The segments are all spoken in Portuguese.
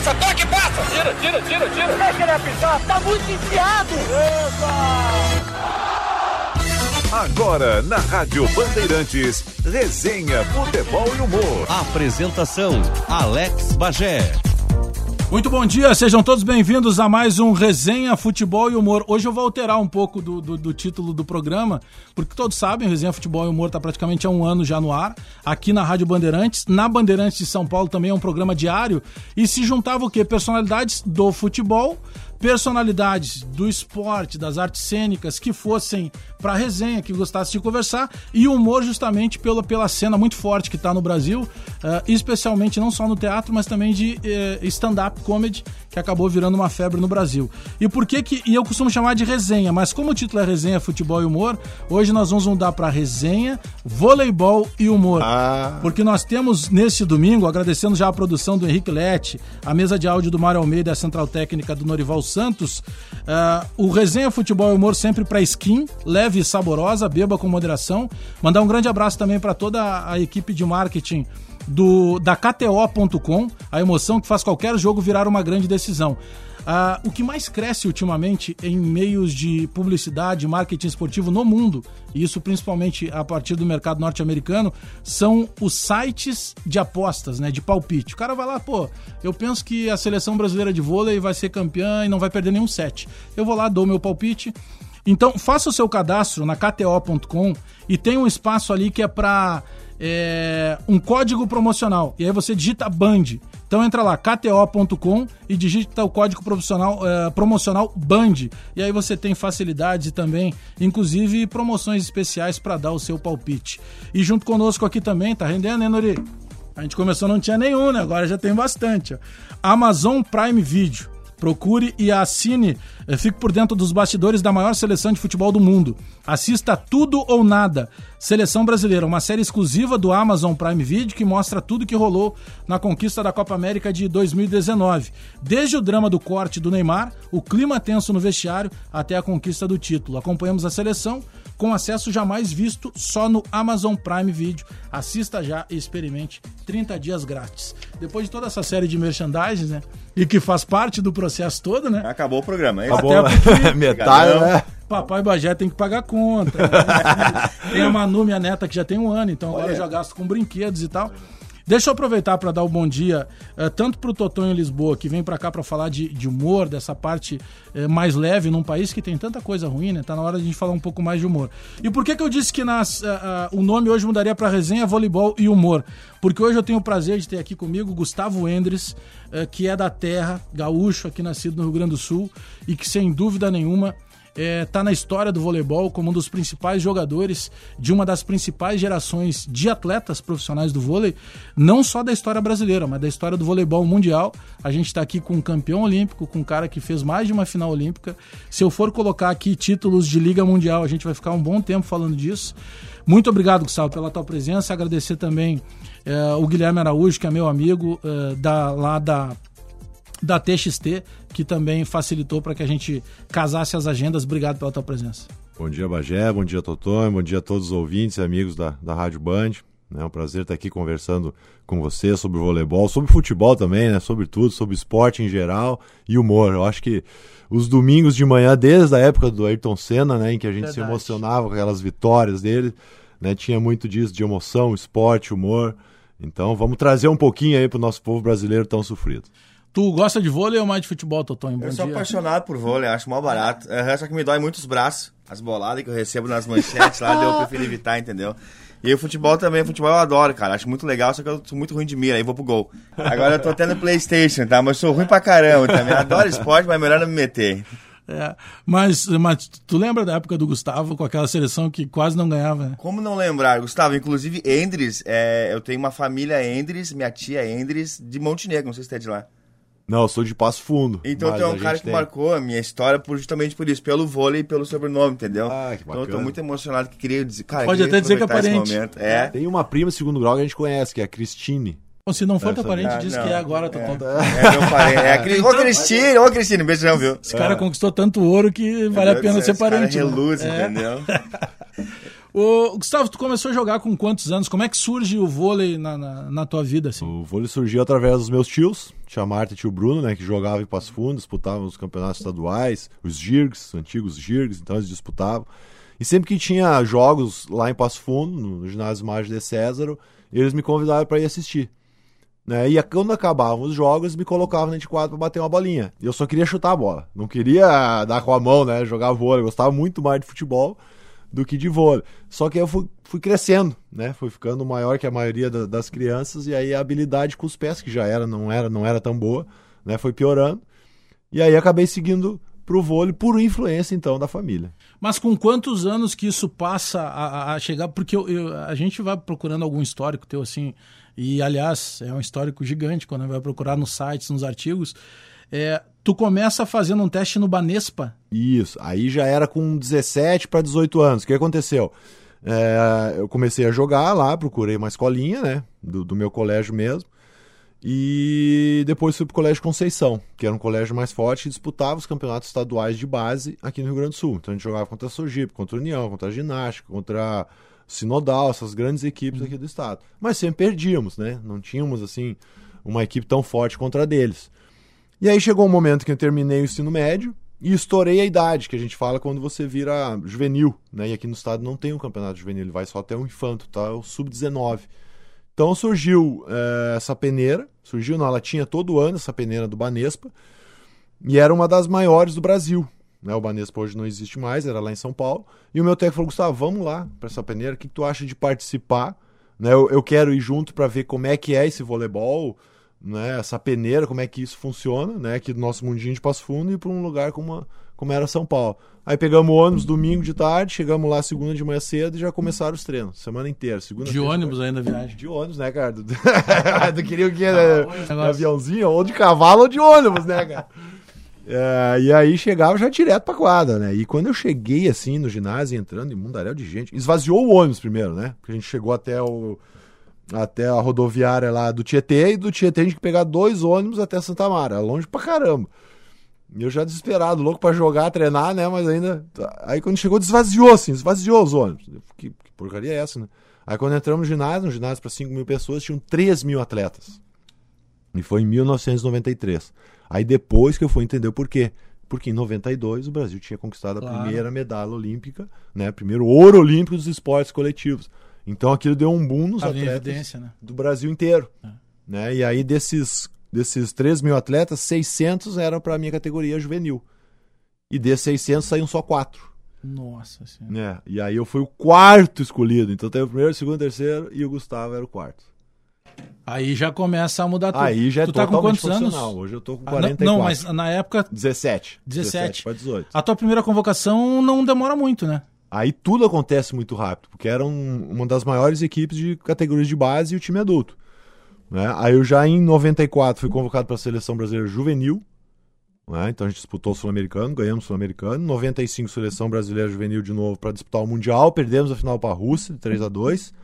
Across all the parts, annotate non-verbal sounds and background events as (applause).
passa, toque, passa! Tira, tira, tira, tira! Deixa ele apitar, tá muito enfiado! Epa! Agora, na Rádio Bandeirantes, resenha, futebol e humor. Apresentação, Alex Bagé. Muito bom dia, sejam todos bem-vindos a mais um Resenha Futebol e Humor. Hoje eu vou alterar um pouco do, do, do título do programa, porque todos sabem, Resenha Futebol e Humor está praticamente há um ano já no ar, aqui na Rádio Bandeirantes. Na Bandeirantes de São Paulo também é um programa diário, e se juntava o quê? Personalidades do futebol, personalidades do esporte, das artes cênicas que fossem para resenha, que gostassem de conversar, e humor justamente pela, pela cena muito forte que está no Brasil, uh, especialmente não só no teatro, mas também de uh, stand-up comedy, que acabou virando uma febre no Brasil. E por que que. E eu costumo chamar de resenha, mas como o título é resenha, futebol e humor, hoje nós vamos mudar para resenha, voleibol e humor. Ah. Porque nós temos nesse domingo, agradecendo já a produção do Henrique Lete, a mesa de áudio do Mário Almeida, a central técnica do Norival Santos. Uh, o Resenha Futebol e Humor sempre para skin, leve e saborosa, beba com moderação. Mandar um grande abraço também para toda a equipe de marketing do da KTO.com, a emoção que faz qualquer jogo virar uma grande decisão. Uh, o que mais cresce ultimamente em meios de publicidade, marketing esportivo no mundo, e isso principalmente a partir do mercado norte-americano, são os sites de apostas, né, de palpite. O cara vai lá, pô, eu penso que a seleção brasileira de vôlei vai ser campeã e não vai perder nenhum set. Eu vou lá, dou meu palpite. Então, faça o seu cadastro na KTO.com e tem um espaço ali que é para é, um código promocional. E aí você digita BAND. Então entra lá, kto.com e digita o código profissional, uh, promocional BAND. E aí você tem facilidades e também, inclusive, promoções especiais para dar o seu palpite. E junto conosco aqui também, tá rendendo, né, Nori? A gente começou, não tinha nenhum, né? Agora já tem bastante. Ó. Amazon Prime Video. Procure e assine, fique por dentro dos bastidores da maior seleção de futebol do mundo. Assista Tudo ou Nada, Seleção Brasileira, uma série exclusiva do Amazon Prime Video que mostra tudo que rolou na conquista da Copa América de 2019. Desde o drama do corte do Neymar, o clima tenso no vestiário, até a conquista do título. Acompanhamos a seleção com acesso jamais visto só no Amazon Prime Video. Assista já e experimente 30 dias grátis. Depois de toda essa série de merchandising, né? E que faz parte do processo todo, né? Acabou o programa, é Acabou. Até (laughs) Metade, né? Papai Bagé tem que pagar conta. Né? (laughs) tem a Manu, minha neta, que já tem um ano, então agora Olha. eu já gasto com brinquedos e tal. Deixa eu aproveitar para dar o um bom dia uh, tanto para o Totonho Lisboa, que vem para cá para falar de, de, humor, dessa parte uh, mais leve num país que tem tanta coisa ruim, né? Tá na hora de a gente falar um pouco mais de humor. E por que, que eu disse que nas, uh, o nome hoje mudaria para resenha, voleibol e humor? Porque hoje eu tenho o prazer de ter aqui comigo Gustavo Endres, que é da terra, gaúcho, aqui nascido no Rio Grande do Sul, e que sem dúvida nenhuma está é, na história do voleibol como um dos principais jogadores de uma das principais gerações de atletas profissionais do vôlei, não só da história brasileira, mas da história do voleibol mundial. A gente está aqui com um campeão olímpico, com um cara que fez mais de uma final olímpica. Se eu for colocar aqui títulos de Liga Mundial, a gente vai ficar um bom tempo falando disso. Muito obrigado, Gustavo, pela tua presença. Agradecer também é, o Guilherme Araújo, que é meu amigo, é, da, lá da da TXT, que também facilitou para que a gente casasse as agendas. Obrigado pela tua presença. Bom dia, Bagé, bom dia, Totô, bom dia a todos os ouvintes e amigos da, da Rádio Band. É um prazer estar aqui conversando com você sobre voleibol, sobre futebol também, né? Sobre tudo, sobre esporte em geral e humor. Eu acho que os domingos de manhã, desde a época do Ayrton Senna, né, em que a gente Verdade. se emocionava com aquelas vitórias dele, né, tinha muito disso de emoção, esporte, humor. Então, vamos trazer um pouquinho aí para o nosso povo brasileiro tão sofrido. Tu gosta de vôlei ou mais de futebol, Totonho? Bom eu sou dia. apaixonado por vôlei, acho mal barato. É, só que me dói muito os braços, as boladas que eu recebo nas manchetes lá, eu (laughs) prefiro evitar, entendeu? E o futebol também, futebol eu adoro, cara. Acho muito legal, só que eu sou muito ruim de mira, aí vou pro gol. Agora eu tô tendo Playstation, tá? Mas sou ruim pra caramba também. Adoro esporte, mas melhor não me meter. É, mas, mas tu lembra da época do Gustavo com aquela seleção que quase não ganhava? Né? Como não lembrar? Gustavo, inclusive Endres, é, eu tenho uma família Endres, minha tia Endres, de Montenegro, não sei se você é de lá. Não, eu sou de Passo Fundo. Então tem um cara que tem... marcou a minha história por, justamente por isso, pelo vôlei e pelo sobrenome, entendeu? Ah, que bacana. Então eu tô muito emocionado que queria dizer. Cara, Pode até dizer que é parente. É. Tem uma prima segundo grau que a gente conhece, que é a Cristine. Bom, se não for teu parente, diz que é agora, tô é. É meu parente. É, a então, ô, Cristine, ô, Cristine, beijão, viu? Esse cara é. conquistou tanto ouro que vale a pena ser parente. Cara reluz, né? entendeu? (laughs) Ô, Gustavo, tu começou a jogar com quantos anos? Como é que surge o vôlei na, na, na tua vida, assim? O vôlei surgiu através dos meus tios, tia Marta e tio Bruno, né, que jogavam em Passo Fundo, disputavam os campeonatos estaduais, os GIRGs, antigos GIRGs, então eles disputavam. E sempre que tinha jogos lá em Passo Fundo, no ginásio Mágico de Césaro, eles me convidavam para ir assistir. Né? E quando acabavam os jogos, me colocavam de quadro para bater uma bolinha. E eu só queria chutar a bola. Não queria dar com a mão, né? Jogar vôlei. Eu gostava muito mais de futebol do que de vôlei. Só que eu fui, fui crescendo, né? Fui ficando maior que a maioria da, das crianças e aí a habilidade com os pés, que já era, não era, não era tão boa, né? Foi piorando. E aí acabei seguindo pro vôlei por influência então da família. Mas com quantos anos que isso passa a, a chegar? Porque eu, eu, a gente vai procurando algum histórico teu assim, e aliás, é um histórico gigante quando vai procurar nos sites, nos artigos. É, tu começa fazendo um teste no Banespa. Isso, aí já era com 17 para 18 anos. O que aconteceu? É, eu comecei a jogar lá, procurei uma escolinha, né, do, do meu colégio mesmo. E depois fui pro Colégio Conceição, que era um colégio mais forte e disputava os campeonatos estaduais de base aqui no Rio Grande do Sul. Então a gente jogava contra a Sojipe, contra a União, contra a Ginástica, contra a Sinodal, essas grandes equipes aqui do estado. Mas sempre perdíamos, né? Não tínhamos assim uma equipe tão forte contra a deles. E aí chegou um momento que eu terminei o ensino médio e estourei a idade, que a gente fala quando você vira juvenil, né? E aqui no estado não tem um campeonato juvenil, ele vai só até o infanto, tá? O sub-19. Então surgiu é, essa peneira, surgiu, não, ela tinha todo ano essa peneira do Banespa, e era uma das maiores do Brasil. Né? O Banespa hoje não existe mais, era lá em São Paulo. E o meu técnico falou: Gustavo, vamos lá para essa peneira, o que, que, tu acha de participar? Né? Eu, eu quero ir junto para ver como é que é esse voleibol, né? essa peneira, como é que isso funciona, né? aqui do nosso mundinho de Passo Fundo, e para um lugar como, uma, como era São Paulo. Aí pegamos o ônibus domingo de tarde, chegamos lá segunda de manhã cedo e já começaram os treinos, semana inteira. Segunda, de ônibus ainda a viagem? De ônibus, né, cara? tu (laughs) queria o quê? Ah, né? Aviãozinho? Ou de cavalo ou de ônibus, né, cara? (laughs) É, e aí chegava já direto pra quadra, né? E quando eu cheguei assim no ginásio, entrando em mundaréu de gente, esvaziou o ônibus primeiro, né? Porque a gente chegou até o até a rodoviária lá do Tietê e do Tietê a gente que pegar dois ônibus até Santa Mara, longe pra caramba. E eu já desesperado, louco para jogar, treinar, né? Mas ainda. Aí quando chegou, desvaziou, assim, desvaziou os ônibus. Que, que porcaria é essa, né? Aí quando entramos no ginásio, um ginásio para 5 mil pessoas, tinham 3 mil atletas. E foi em 1993. Aí depois que eu fui entender o porquê. Porque em 92 o Brasil tinha conquistado a claro. primeira medalha olímpica, né? Primeiro ouro olímpico dos esportes coletivos. Então aquilo deu um boom nos atletas né? do Brasil inteiro. É. Né? E aí desses Desses 3 mil atletas, 600 eram para a minha categoria juvenil. E desses 600 saíram só 4. Nossa senhora. É, e aí eu fui o quarto escolhido. Então teve o primeiro, o segundo, o terceiro e o Gustavo era o quarto. Aí já começa a mudar tudo. Aí já é tu tá com quantos anos? Hoje eu tô com 44. Ah, não, não, mas na época 17. 17. 17 para 18. A tua primeira convocação não demora muito, né? Aí tudo acontece muito rápido, porque era um, uma das maiores equipes de categorias de base e o time adulto. Né? Aí eu já em 94 fui convocado para a seleção brasileira juvenil. Né? Então a gente disputou o Sul-Americano, ganhamos o Sul-Americano. 95 seleção brasileira juvenil de novo para disputar o Mundial, perdemos a final para a Rússia, de 3 a 2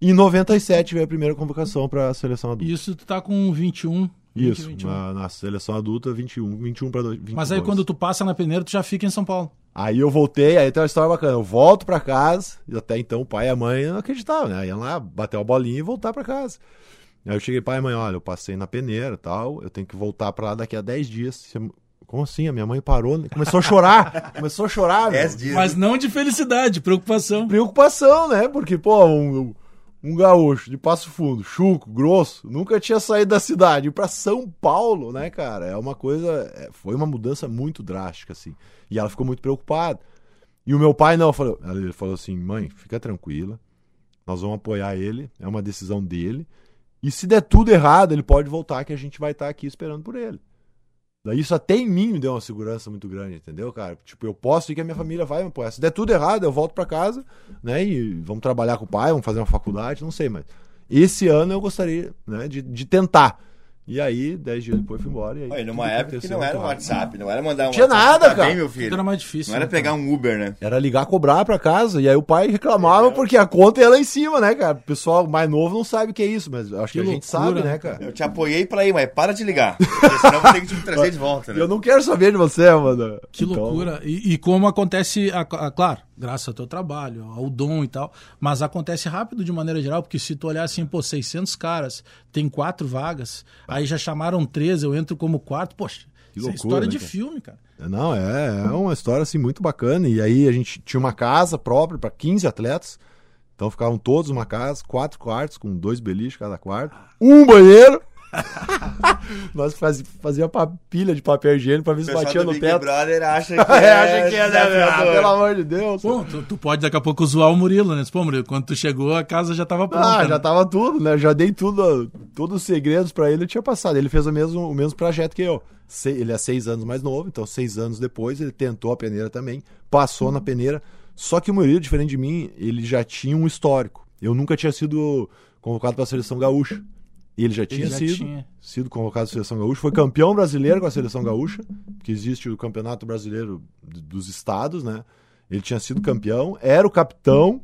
E em 97 veio a primeira convocação para a seleção adulta. Isso tu tá com 21. 20, Isso, 21. Na, na, seleção adulta 21, 21 para 22. Mas aí quando tu passa na peneira, tu já fica em São Paulo. Aí eu voltei, aí tem uma história bacana. Eu volto para casa, e até então o pai e a mãe não acreditavam, né? Iam lá bater uma bolinha e voltar para casa. Aí eu cheguei, pai e mãe, olha, eu passei na peneira tal, eu tenho que voltar para lá daqui a 10 dias. Como assim? A minha mãe parou, né? começou a chorar. (laughs) começou a chorar, dias, Mas não de felicidade, preocupação. Preocupação, né? Porque, pô, um, um gaúcho de Passo Fundo, chuco, grosso, nunca tinha saído da cidade ir para São Paulo, né, cara? É uma coisa, é, foi uma mudança muito drástica assim. E ela ficou muito preocupada. E o meu pai não, falou, ele falou assim: "Mãe, fica tranquila. Nós vamos apoiar ele, é uma decisão dele. E se der tudo errado, ele pode voltar que a gente vai estar aqui esperando por ele. Daí isso até em mim me deu uma segurança muito grande, entendeu, cara? Tipo, eu posso ir que a minha família vai me apoiar. Se der tudo errado, eu volto para casa, né? E vamos trabalhar com o pai, vamos fazer uma faculdade, não sei, mas esse ano eu gostaria, né, de, de tentar. E aí, dez dias depois, fui embora. E aí, numa época que não era um WhatsApp, não era mandar um Tinha WhatsApp. nada, cara. Bem, meu filho. Era mais difícil. Não era né, pegar um Uber, né? Era ligar, cobrar pra casa. E aí o pai reclamava é. porque a conta ia lá em cima, né, cara? O pessoal mais novo não sabe o que é isso, mas acho que, que a gente sabe, né, cara? Eu te apoiei pra ir, mas para de ligar. Porque senão eu vou ter que te (laughs) trazer de volta, né? Eu não quero saber de você, mano. Que então... loucura. E, e, como acontece, a, a, claro, graças ao teu trabalho, ao dom e tal. Mas acontece rápido de maneira geral, porque se tu olhar assim, pô, 600 caras, tem quatro vagas, aí já chamaram três, eu entro como quarto, poxa, Que isso é loucura, história né, de cara? filme, cara. Não, é, é uma história assim muito bacana. E aí a gente tinha uma casa própria para 15 atletas. Então ficavam todos numa casa, quatro quartos, com dois beliches cada quarto, um banheiro. (laughs) Nós fazia, fazia pa- pilha de papel higiênico pra ver O se batia do no Big teto. Brother acha (laughs) que É, acha que é, né? Ah. Pelo amor de Deus. Bom, tu, tu pode daqui a pouco zoar o Murilo, né? Pô, Murilo, quando tu chegou, a casa já tava pronta. Ah, né? já tava tudo, né? Já dei tudo, todos os segredos pra ele, eu tinha passado. Ele fez o mesmo, o mesmo projeto que eu. Se- ele é seis anos mais novo, então seis anos depois ele tentou a peneira também, passou na peneira. Só que o Murilo, diferente de mim, ele já tinha um histórico. Eu nunca tinha sido convocado para a seleção gaúcha. Ele já tinha já sido, tinha. sido convocado para a seleção gaúcha, foi campeão brasileiro com a seleção gaúcha, que existe o campeonato brasileiro dos estados, né? Ele tinha sido campeão, era o capitão,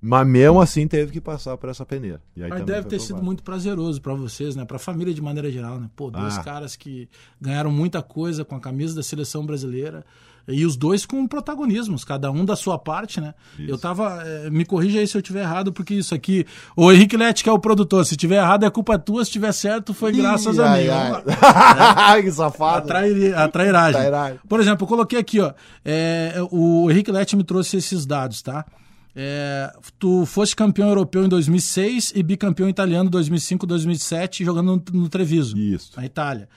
mas mesmo assim teve que passar por essa peneira. E aí Mas deve ter sido muito prazeroso pra vocês, né? Pra família de maneira geral, né? Pô, dois Ah. caras que ganharam muita coisa com a camisa da seleção brasileira e os dois com protagonismos, cada um da sua parte, né? Eu tava. eh, me corrija aí se eu tiver errado, porque isso aqui. O Henrique Lete, que é o produtor, se tiver errado é culpa tua, se tiver certo foi graças Ih, a ai, mim. ai. (laughs) Ai, que safado. A trairagem. Trairagem. Por exemplo, eu coloquei aqui, ó. é, o Henrique Lete me trouxe esses dados, tá? É, tu foste campeão europeu em 2006 e bicampeão italiano em 2005 2007 jogando no, no Treviso, Isso. na Itália.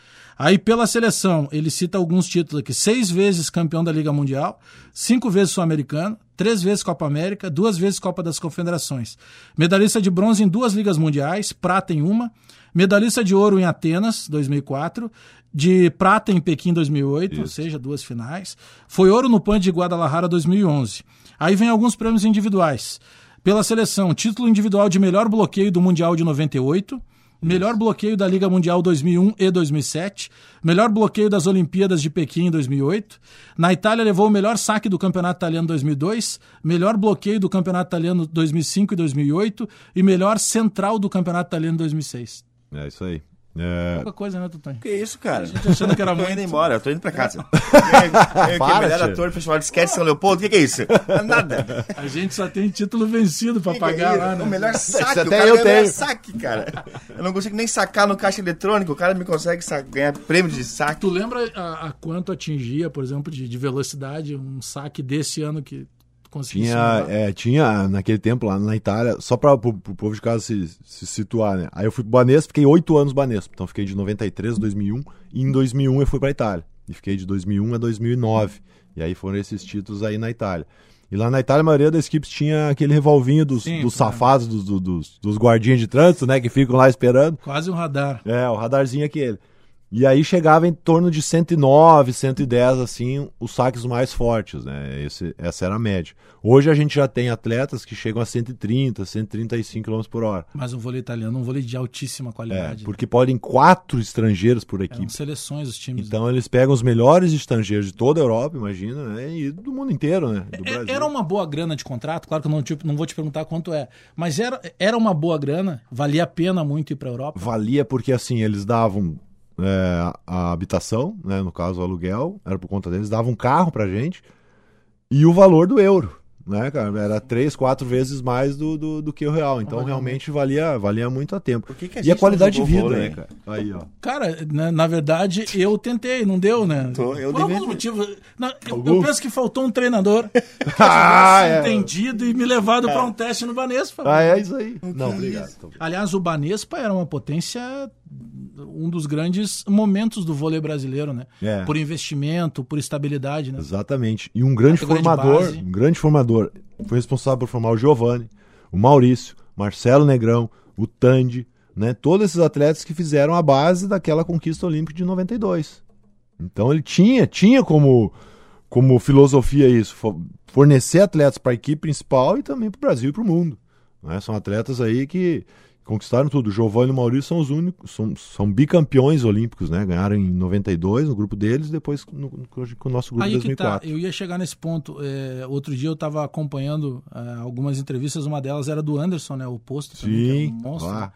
Aí, pela seleção, ele cita alguns títulos aqui: seis vezes campeão da Liga Mundial, cinco vezes Sul-Americano, três vezes Copa América, duas vezes Copa das Confederações. Medalhista de bronze em duas Ligas Mundiais, prata em uma. Medalhista de ouro em Atenas, 2004. De prata em Pequim, 2008, ou seja, duas finais. Foi ouro no PAN de Guadalajara, 2011. Aí vem alguns prêmios individuais. Pela seleção, título individual de melhor bloqueio do Mundial de 98. Melhor bloqueio da Liga Mundial 2001 e 2007. Melhor bloqueio das Olimpíadas de Pequim em 2008. Na Itália levou o melhor saque do Campeonato Italiano 2002. Melhor bloqueio do Campeonato Italiano 2005 e 2008. E melhor central do Campeonato Italiano 2006. É isso aí. É, Pouca coisa, né, Tutanho? Que isso, cara? achando que era eu (laughs) tô muito. indo embora, eu tô indo pra casa. (laughs) Eu, eu, Para, melhor ator do Festival de Sketch São Leopoldo, o que, que é isso? Nada. (laughs) A gente só tem título vencido pra Que que é pagar lá, né? O melhor saque, Isso o até cara eu ganha o melhor tenho. saque, cara. Eu não consigo nem sacar no caixa eletrônico, o cara me consegue ganhar prêmio de saque. Tu lembra a, a quanto atingia, por exemplo, de, de velocidade um saque desse ano que tinha, é, tinha naquele tempo lá na Itália, só para o povo de casa se, se situar, né? Aí eu fui pro Banespa, fiquei oito anos no Banespa. Então fiquei de 93 a 2001 e em 2001 eu fui pra Itália. E fiquei de 2001 a 2009. E aí foram esses títulos aí na Itália. E lá na Itália a maioria das equipes tinha aquele revolvinho dos, Sim, dos safados, dos, do- dos, dos guardinhas de trânsito, né? Que ficam lá esperando. Quase um radar. É, o radarzinho aquele. E aí chegava em torno de 109, 110, assim, os saques mais fortes, né? Esse, essa era a média. Hoje a gente já tem atletas que chegam a 130, 135 km por hora. Mas um vôlei italiano, um vôlei de altíssima É, qualidade. porque podem quatro estrangeiros por Eram equipe. seleções os times. Então eles pegam os melhores estrangeiros de toda a Europa, imagina, né? E do mundo inteiro, né? É-. Era uma boa grana de contrato, claro que eu não, te- não vou te perguntar quanto é, mas era, era uma boa grana, valia a pena muito ir pra Europa. Valia porque, assim, eles davam é, a habitação, né, no caso o aluguel, era por conta deles, davam um carro pra gente e o valor do euro, né, cara? Era três, quatro vezes mais do, do, do que o real. Então, realmente, valia, valia muito a tempo. Por que que a e a qualidade de não vida, jogou né, vôlei? cara? Aí, ó. Cara, na, na verdade, eu tentei, não deu, né? Tô- eu Por alguns motivos. na- eu, eu penso que faltou um treinador (laughs) que Ah, é. entendido e me levado pra um teste no Banespa. Ah, é isso aí. Não, obrigado. Aliás, o Banespa era uma potência, um dos grandes momentos do vôlei brasileiro, né? É. Por investimento, por estabilidade, né? Exatamente. E um grande de formador, um grande formador, foi responsável por formar o Giovanni, o Maurício, Marcelo Negrão, o Tandy, né? Todos esses atletas que fizeram a base daquela conquista olímpica de 92. Então ele tinha, tinha como como filosofia isso, fo- fornecer atletas para a equipe principal e também para o Brasil e para o mundo. né? São atletas aí que conquistaram tudo. O Giovanni e o Maurício são os únicos, são, são bicampeões olímpicos, né? Ganharam em 92 no grupo deles, depois no, no- com o nosso grupo Aí que tá, 2004. eu ia chegar nesse ponto. É, outro dia eu estava acompanhando é, algumas entrevistas, uma delas era do Anderson, né? O posto também, que era Sim, um monstro. né?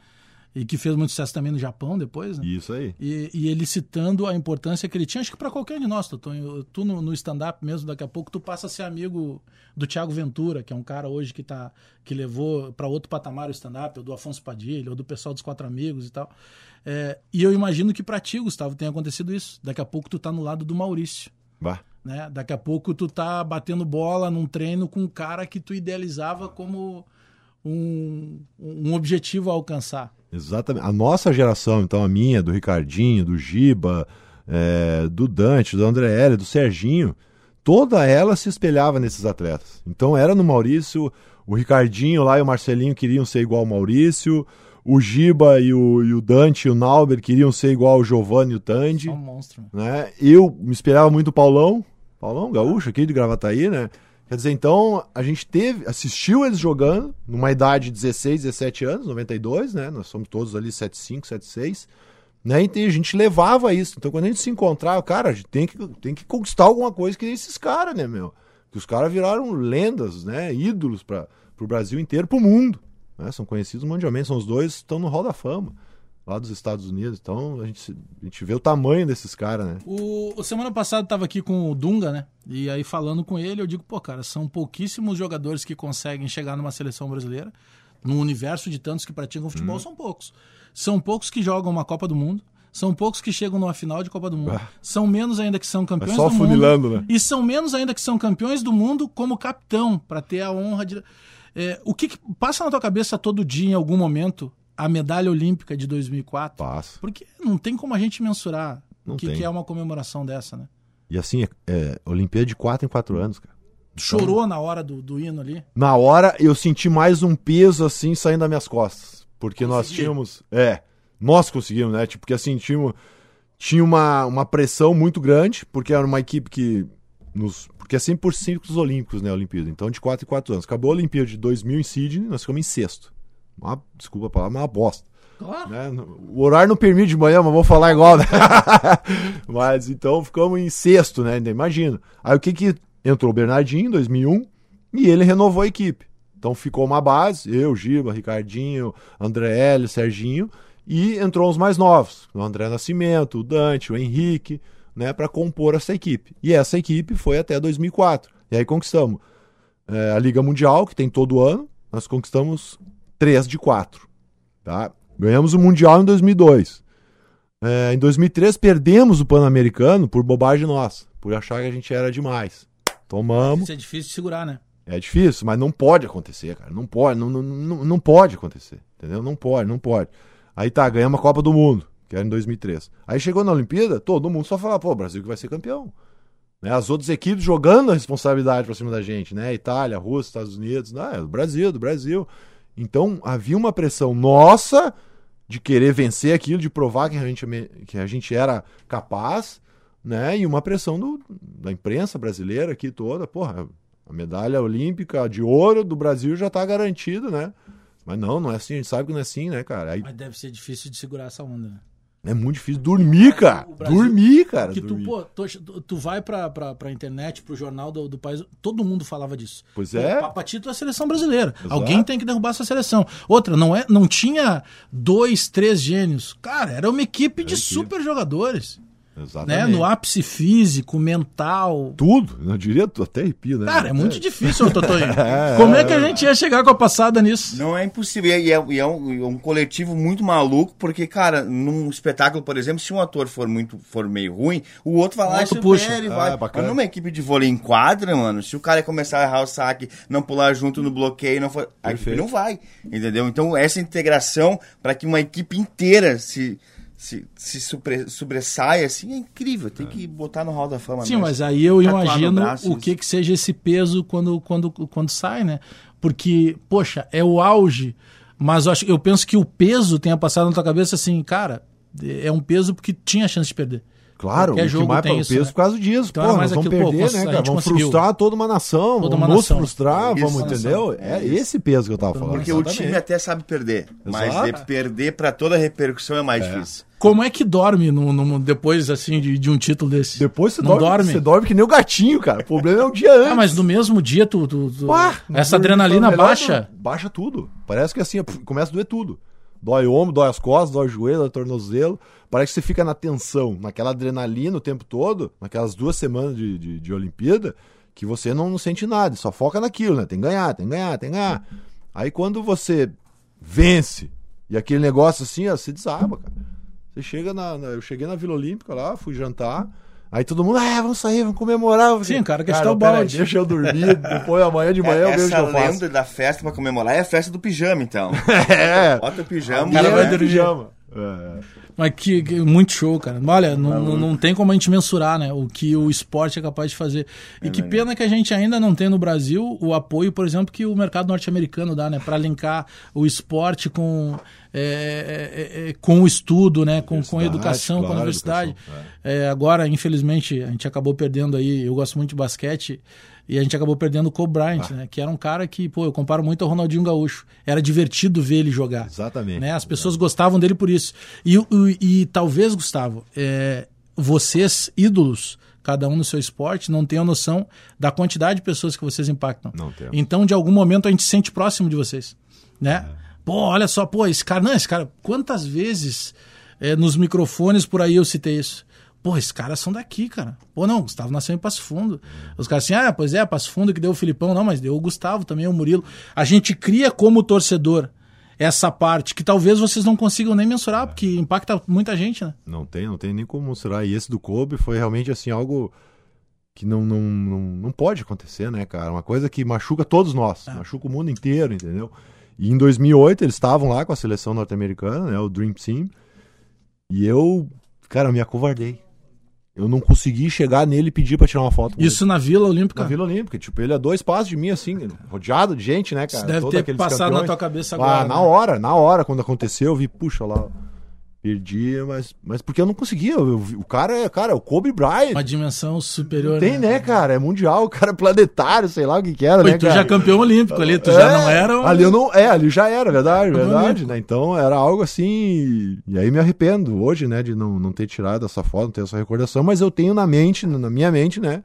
E que fez muito sucesso também no Japão depois, né? Isso aí. E, e ele citando a importância que ele tinha, acho que para qualquer um de nós, Totonho. Tu no, no stand-up mesmo, daqui a pouco tu passa a ser amigo do Thiago Ventura, que é um cara hoje que tá que levou para outro patamar o stand-up, ou do Afonso Padilha, ou do pessoal dos Quatro Amigos e tal. É, e eu imagino que para ti, Gustavo, tenha acontecido isso. Daqui a pouco tu tá no lado do Maurício. Bah. Né? Daqui a pouco tu tá batendo bola num treino com um cara que tu idealizava como um, um objetivo a alcançar. Exatamente. A nossa geração, então, a minha, do Ricardinho, do Giba, é, do Dante, do André L, do Serginho, toda ela se espelhava nesses atletas. Então era no Maurício, o Ricardinho lá e o Marcelinho queriam ser igual ao Maurício, o Giba e o, e o Dante e o Nauber queriam ser igual ao Giovanni e o Tandy. É um monstro. Né? Eu me espelhava muito no Paulão, Paulão Gaúcho aqui de Gravataí, né? Quer dizer, então a gente teve, assistiu eles jogando numa idade de 16, 17 anos, 92, né? Nós somos todos ali 75, 76, né? E a gente levava isso. Então quando a gente se encontrava, cara, a gente tem que, tem que conquistar alguma coisa que esses caras, né, meu? Que os caras viraram lendas, né? Ídolos para o Brasil inteiro, para o mundo. Né? São conhecidos mundialmente, são os dois estão no Hall da Fama lá dos Estados Unidos. Então a gente, a gente vê o tamanho desses caras, né? O, semana passada tava aqui com o Dunga, né? E aí falando com ele, eu digo, pô, cara, são pouquíssimos jogadores que conseguem chegar numa seleção brasileira. No universo de tantos que praticam futebol, são poucos. São poucos que jogam uma Copa do Mundo. São poucos que chegam numa final de Copa do Mundo. Ah. São menos ainda que são campeões só do mundo. funilando, né? E são menos ainda que são campeões do mundo como capitão, para ter a honra de. É, o que, que passa na tua cabeça todo dia, em algum momento, a medalha olímpica de 2004? Passa. Porque não tem como a gente mensurar Não o que, que é uma comemoração dessa, né? E assim, é, é Olimpíada de 4 em 4 anos, cara. Chorou na hora do, do hino ali. Na hora eu senti mais um peso assim saindo das minhas costas. Porque nós Consegui. tínhamos. É, nós conseguimos, né? Tipo, porque assim, tínhamos, tinha uma, uma pressão muito grande, porque era uma equipe que. Nos, porque é sempre por ciclos olímpicos, né? A Olimpíada. Então, de 4 em 4 anos. Acabou a Olimpíada de 2000 em Sydney, nós ficamos em sexto. Uma, desculpa a palavra, uma bosta. Claro. né? O horário não permite de manhã, mas vou falar igual, né? (laughs) mas então ficamos em sexto, né? Ainda imagino. Aí o que que entrou o Bernardinho em 2001 e ele renovou a equipe. Então ficou uma base, eu, Giba, Ricardinho, André L, Serginho, e entrou os mais novos, o André Nascimento, o Dante, o Henrique, né, para compor essa equipe. E essa equipe foi até 2004. E aí conquistamos é, a Liga Mundial, que tem todo ano, nós conquistamos três de quatro. Tá? Ganhamos o Mundial em 2002. É, em 2003 perdemos o Pan-Americano por bobagem nossa, por achar que a gente era demais. Tomamos. Isso é difícil de segurar, né? É difícil, mas não pode acontecer, cara. Não pode, não, não, não, não pode acontecer. Entendeu? Não pode, não pode. Aí tá, ganhamos a Copa do Mundo, que era em 2003. Aí chegou na Olimpíada, todo mundo só falava, pô, o Brasil que vai ser campeão. Né? As outras equipes jogando a responsabilidade pra cima da gente, né? Itália, Rússia, Estados Unidos, não, é do Brasil, do Brasil. Então havia uma pressão nossa de querer vencer aquilo, de provar que a gente, que a gente era capaz, né? E uma pressão do, da imprensa brasileira aqui toda, porra, a medalha olímpica de ouro do Brasil já tá garantida, né? Mas não, não é assim, a gente sabe que não é assim, né, cara? Aí Mas deve ser difícil de segurar essa onda, né? É muito difícil dormir, cara. O Brasil- dormir, cara. Porque tu, pô, tu, tu vai pra, pra, pra internet, pro jornal do, do país, todo mundo falava disso. Pois é. Papatito é a seleção brasileira. Exato. Alguém tem que derrubar essa seleção. Outra, não, é, não tinha dois, três gênios. Cara, era uma equipe de equipe. super jogadores. Né? Exatamente. No ápice físico, mental. Tudo, eu diria até arrepio, né? Cara, é muito difícil, (laughs) Totonho. Como é que a gente ia chegar com a passada nisso? Não é impossível. E é, e é um, e é um coletivo muito maluco, porque, cara, num espetáculo, por exemplo, se um ator for muito for meio ruim, o outro vai lá outro e puxa. e Ah, vai. é. Mas numa equipe de vôlei em quadra, mano, se o cara começar a errar o saque, não pular junto no bloqueio, não for, a equipe não vai. Entendeu? Então, essa integração para que uma equipe inteira se. Se, se supre- sobressaia, assim, é incrível. Tem que botar no hall da fama Sim, mesmo. mas aí eu Tatuar no imagino braço o isso. que que seja esse peso quando, quando, quando sai, né? Porque, poxa, é o auge, mas eu, acho, eu penso que o peso tenha passado na tua cabeça assim, cara, é um peso porque tinha chance de perder. Claro, Qualquer o jogo que mais tem para o isso, peso né? por causa disso. Então pô, era mais nós vamos aquilo, pô, perder, cons- né, cara? Vamos conseguiu. frustrar toda uma nação, Toda vamos uma nos nação. frustrar, Isso, vamos, nação. entendeu? É esse peso que eu tava falando. Porque o exatamente. time até sabe perder, mas de perder para toda a repercussão é mais difícil. Como é que dorme no, no- depois, assim, de, de um título desse? Depois você Não dorme, dorme? você dorme que nem o gatinho, cara. O problema é o dia antes. Ah, mas no mesmo dia tu... tu- tu- Pá, essa adrenalina melhor baixa? Baixa tudo. Parece que assim, começa a doer tudo. Dói o ombro, dói as costas, dói o joelho, dói o tornozelo. Parece que você fica na tensão, naquela adrenalina o tempo todo, naquelas duas semanas de, de, de Olimpíada, que você não, não sente nada, só foca naquilo, né? Tem que ganhar, tem que ganhar, tem que ganhar. Aí quando você vence e aquele negócio assim, ó, você desaba, cara. Você chega na, na- Eu cheguei na Vila Olímpica lá, fui jantar. Aí todo mundo, ah, vamos sair, vamos comemorar. Sim, o cara quer cara, chutar o pera aí, balde." Deixa eu dormir, (laughs) depois amanhã de manhã eu vejo o que Essa eu faço. lenda da festa pra comemorar é a festa do pijama, então. (laughs) É, Bota o pijama. cara vai dormir. pijama. É. Mas que, que- muito show, cara. Olha, não, não, não tem como a gente mensurar, né? O que o esporte é capaz de fazer. E que pena que a gente ainda não tem no Brasil o apoio, por exemplo, que o mercado norte-americano dá, né? Para linkar o esporte com, é, é, é, com o estudo, né? Com, com a educação, com a claro, universidade. educação, É, agora, infelizmente, a gente acabou perdendo aí. Eu gosto muito de basquete. E a gente acabou perdendo o Kobe Bryant, Ah. né? Que era um cara que, pô, eu comparo muito ao Ronaldinho Gaúcho. Era divertido ver ele jogar Exatamente. né? As pessoas gostavam dele por isso. E, o- e, talvez, Gustavo, é, vocês, ídolos, cada um no seu esporte, não tenham noção da quantidade de pessoas que vocês impactam. Não temos. Então, de algum momento, a gente se sente próximo de vocês. Né? Pô, olha só, pô, esse cara, não, esse cara, quantas vezes é, nos microfones por aí eu citei isso? Pô, esses caras são daqui, cara. Pô, não, o Gustavo nasceu em Passo Fundo. Os caras assim, ah, pois é, Passo Fundo que deu o Filipão. Não, mas deu o Gustavo também, o Murilo. A gente cria como torcedor essa parte que talvez vocês não consigam nem mensurar, porque impacta muita gente, né? Não tem, não tem nem como mensurar. E esse do Kobe foi realmente assim algo que não, não, não, não pode acontecer, né, cara? Uma coisa que machuca todos nós, machuca o mundo inteiro, entendeu? E em 2008 eles estavam lá com a seleção norte-americana, né, o Dream Team, e eu, cara, me acovardei. Eu não consegui chegar nele e pedir pra tirar uma foto. com ele. Isso na Vila Olímpica. Na Vila Olímpica, tipo, ele é dois passos de mim, assim, rodeado de gente, né, cara? Isso deve Todos ter passado na campeões. tua cabeça Ah, agora. na né? hora, na hora, quando aconteceu, eu vi, puxa lá, perdi, mas, mas porque eu não conseguia. eu vi- o cara é, cara, é o Kobe Bryant. Uma dimensão superior. Tem, né, cara? É mundial, o cara é planetário, sei lá o que que era, Pô, né, tu cara? já campeão olímpico ali, tu É, já não era um... Ali eu não. É, ali já era, verdade, verdade, né? Então era algo assim. E aí me arrependo hoje, né, de não, não ter tirado essa foto, não ter essa recordação, mas eu tenho na mente, na minha mente, né?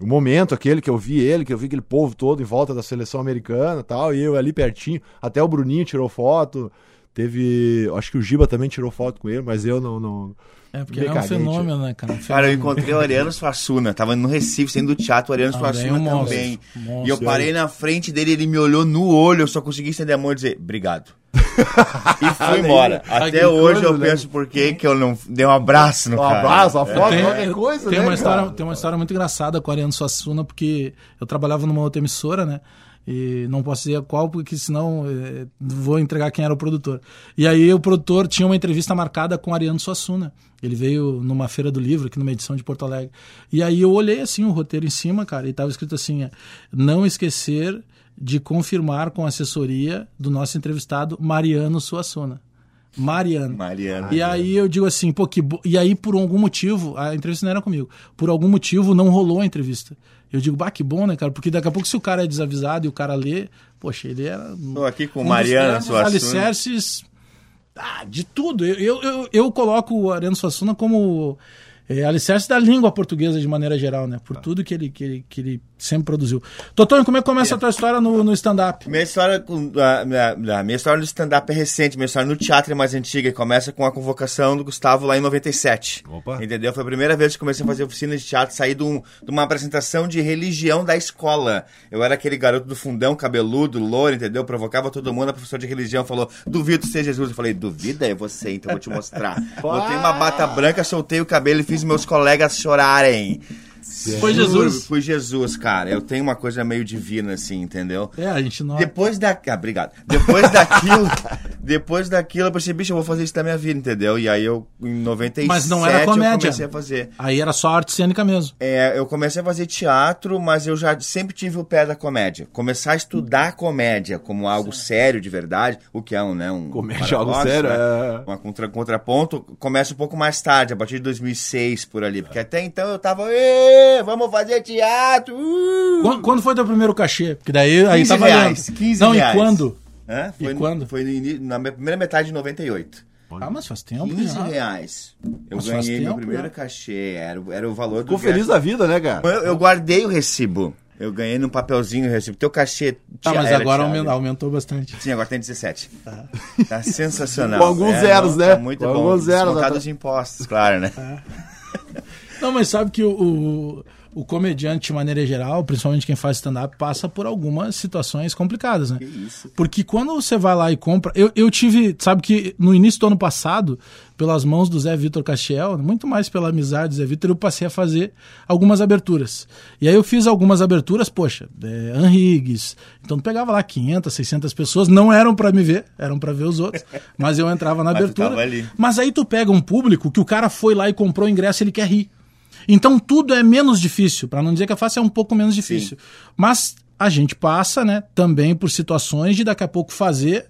O momento aquele que eu vi ele, que eu vi aquele povo todo em volta da seleção americana e tal, e eu ali pertinho, até o Bruninho tirou foto, teve, acho que o Giba também tirou foto com ele, mas eu não, não É, porque ele é um fenômeno, né, cara? Um Cara, eu fenômeno. encontrei o Ariano Suassuna, tava no Recife, saindo do teatro, o Ariano Também Suassuna um monstro, também. monstro. E eu parei na frente dele, ele me olhou no olho, eu só consegui estender a mão e dizer, obrigado. e (laughs) fui embora. Ah, Até hoje eu né? penso por que que eu não dei um abraço no Um cara. abraço, uma foto, Tem- qualquer coisa, tem né, uma história cara? tem uma história muito engraçada com o Ariano Suassuna porque eu trabalhava numa outra emissora né e não posso dizer qual porque senão eh, vou entregar quem era o produtor. E aí o produtor tinha uma entrevista marcada com Ariano Suassuna. Ele veio numa feira do livro aqui numa edição de Porto Alegre. E aí eu olhei assim o roteiro em cima cara e tava escrito assim é, não esquecer de confirmar com a assessoria do nosso entrevistado Mariano Suassuna. Mariano. Mariano. e aí eu digo assim, pô, que bo... e aí por algum motivo, a entrevista não era comigo, por algum motivo não rolou a entrevista. Eu digo, bah, que bom, né, cara? Porque daqui a pouco se o cara é desavisado e o cara lê, poxa, ele era Tô aqui com um Mariana Suassuna. alicerces ah, de tudo. Eu, eu, eu, eu coloco o Ariano Suassuna como é, alicerce da língua portuguesa de maneira geral, né? Por tudo que ele, que, ele, que ele sempre produziu. Totonho, como é que começa a tua história no, no stand-up? Minha história, com- a, minha, a minha história no stand-up é recente, minha história no teatro é mais antiga e começa com a convocação do Gustavo lá em 97. Opa. Entendeu? Foi a primeira vez que comecei a fazer oficina de teatro, saí de, um- de uma apresentação de religião da escola. Eu era aquele garoto do fundão, cabeludo, louro, entendeu? Provocava todo mundo, a professora de religião falou, duvido ser Jesus. Eu falei, duvida? É você, então vou te mostrar. (laughs) Botei uma bata branca, soltei o cabelo e fiz meus colegas chorarem. Foi Jesus. Fui Jesus, cara. Eu tenho uma coisa meio divina, assim, entendeu? É, a gente não. Depois da. Ah, obrigado. Depois daquilo. (laughs) depois daquilo, eu percebi, bicho, eu vou fazer isso da minha vida, entendeu? E aí eu, em 97, Mas não era eu comédia. comecei a fazer. Aí era só arte cênica mesmo. É, eu comecei a fazer teatro, mas eu já sempre tive o pé da comédia. Começar a estudar comédia como algo sério de verdade, o que é um, né? Um Comédia é algo paradoxo, sério, né? é. Uma contra, contraponto, começa um pouco mais tarde, a partir de 2006 por ali. Porque até então eu tava, "Ê, vamos fazer teatro! uh!" Quando, quando foi teu primeiro cachê? Porque daí aí 15 tá reais, 15 não, reais. e quando? Hã? E Foi, quando? Foi no na primeira metade de 98. Ah, mas faz tempo 15 já. reais. Eu Mas ganhei meu tempo, primeiro né? cachê. Era, o- era o valor do Ficou feliz da vida, né, cara? eu, eu guardei o recibo. Eu ganhei num papelzinho, recebi. Teu cachê. Tá, mas agora aumentou, aumentou bastante. Sim, agora tem 17. Tá, sensacional. (laughs) Com alguns É, zeros, não, né? Tá muito Com bom. alguns zeros, Descontado tá- os impostos, claro, né? (laughs) Não, mas sabe que o, o, o comediante, de maneira geral, principalmente quem faz stand-up, passa por algumas situações complicadas, né? Porque quando você vai lá e compra. Eu, eu tive, sabe que no início do ano passado, pelas mãos do Zé Vitor Castiel, muito mais pela amizade do Zé Vitor, eu passei a fazer algumas aberturas. E aí eu fiz algumas aberturas, poxa, é, Henrigues. Então tu pegava lá 500, 600 pessoas, não eram pra me ver, eram pra ver os outros, mas eu entrava na (laughs) Mas tu abertura. Mas aí tu pega um público que o cara foi lá e comprou o ingresso e ele quer rir. Então tudo é menos difícil, para não dizer que a fácil é um pouco menos difícil. Mas a gente passa, né, também por situações de daqui a pouco fazer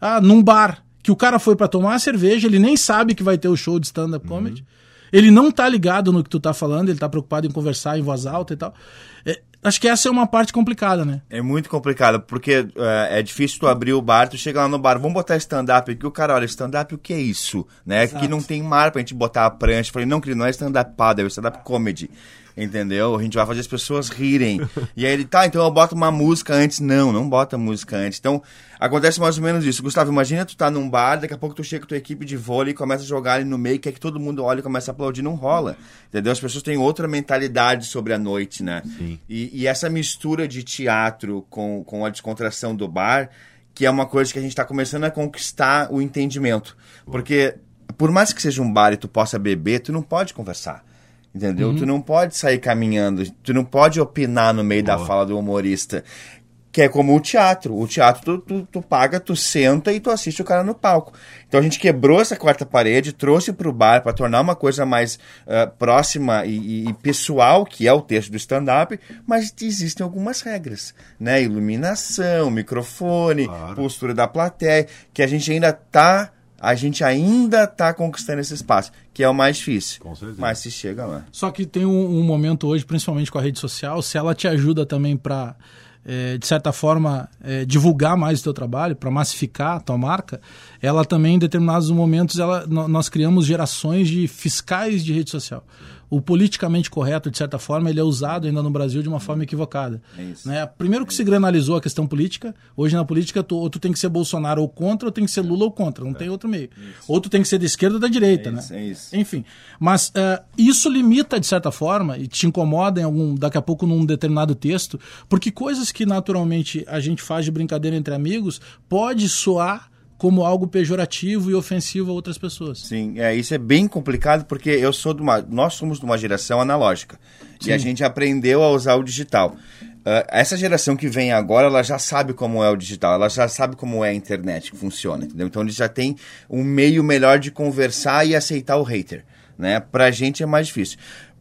ah, num bar, que o cara foi para tomar uma cerveja, ele nem sabe que vai ter o show de stand-up comedy. Ele não tá ligado no que tu tá falando, ele tá preocupado em conversar em voz alta e tal. É, acho que essa é uma parte complicada, né? É muito complicado, porque é, é difícil tu abrir o bar, tu chega lá no bar, vamos botar stand-up aqui, o cara olha, stand-up o que é isso? Né? Aqui não tem mar pra gente botar a prancha. Eu falei, não, querido, não é stand-up paddle, é stand-up comedy. Entendeu? A gente vai fazer as pessoas rirem. e aí ele, tá, então eu boto uma música antes. Não, não bota música antes. Então, acontece mais ou menos isso. Gustavo, imagina tu tá num bar, daqui a pouco tu chega com tua equipe de vôlei e começa a jogar ali no meio, quer que todo mundo olhe e começa a aplaudir, não rola. Entendeu? As pessoas têm outra mentalidade sobre a noite, né? E, e essa mistura de teatro com, com a descontração do bar, que é uma coisa que a gente está começando a conquistar o entendimento. Porque, por mais que seja um bar e tu possa beber, tu não pode conversar. Entendeu? Tu não pode sair caminhando, tu não pode opinar no meio da fala do humorista. Que é como o teatro. O teatro, tu, tu, tu paga, tu senta e tu assiste o cara no palco. Então a gente quebrou essa quarta parede, trouxe pro bar para tornar uma coisa mais ah, próxima e, e- e pessoal, que é o texto do stand-up, mas existem algumas regras, né? Iluminação, microfone, postura da plateia, que a gente ainda tá. A gente ainda tá conquistando esse espaço, que é o mais difícil. Com certeza. Mas se chega lá. Só que tem um, um momento hoje, principalmente com a rede social, se ela te ajuda também para, de certa forma, eh, divulgar mais o teu trabalho, para massificar a tua marca, ela também, em determinados momentos, ela, nós criamos gerações de fiscais de rede social. O politicamente correto, de certa forma, ele é usado ainda no Brasil de uma forma equivocada. É isso. Né? Primeiro que se granalizou a questão política, hoje na política tu, ou tu tem que ser Bolsonaro ou contra, ou tem que ser Lula ou contra, não tem outro meio. Ou tu tem que ser da esquerda ou da direita, É né? isso, é isso. Enfim, mas eh, isso limita, de certa forma, e te incomoda em algum, daqui a pouco num determinado texto, porque coisas que naturalmente a gente faz de brincadeira entre amigos pode soar como algo pejorativo e ofensivo a outras pessoas. Sim, é, isso é bem complicado porque eu sou de uma, nós somos de uma geração analógica e a gente aprendeu a usar o digital. Ah, essa geração que vem agora, ela já sabe como é o digital, ela já sabe como é a internet que funciona, entendeu? Então eles já tem um meio melhor de conversar e aceitar o hater, né? Pra gente é mais difícil.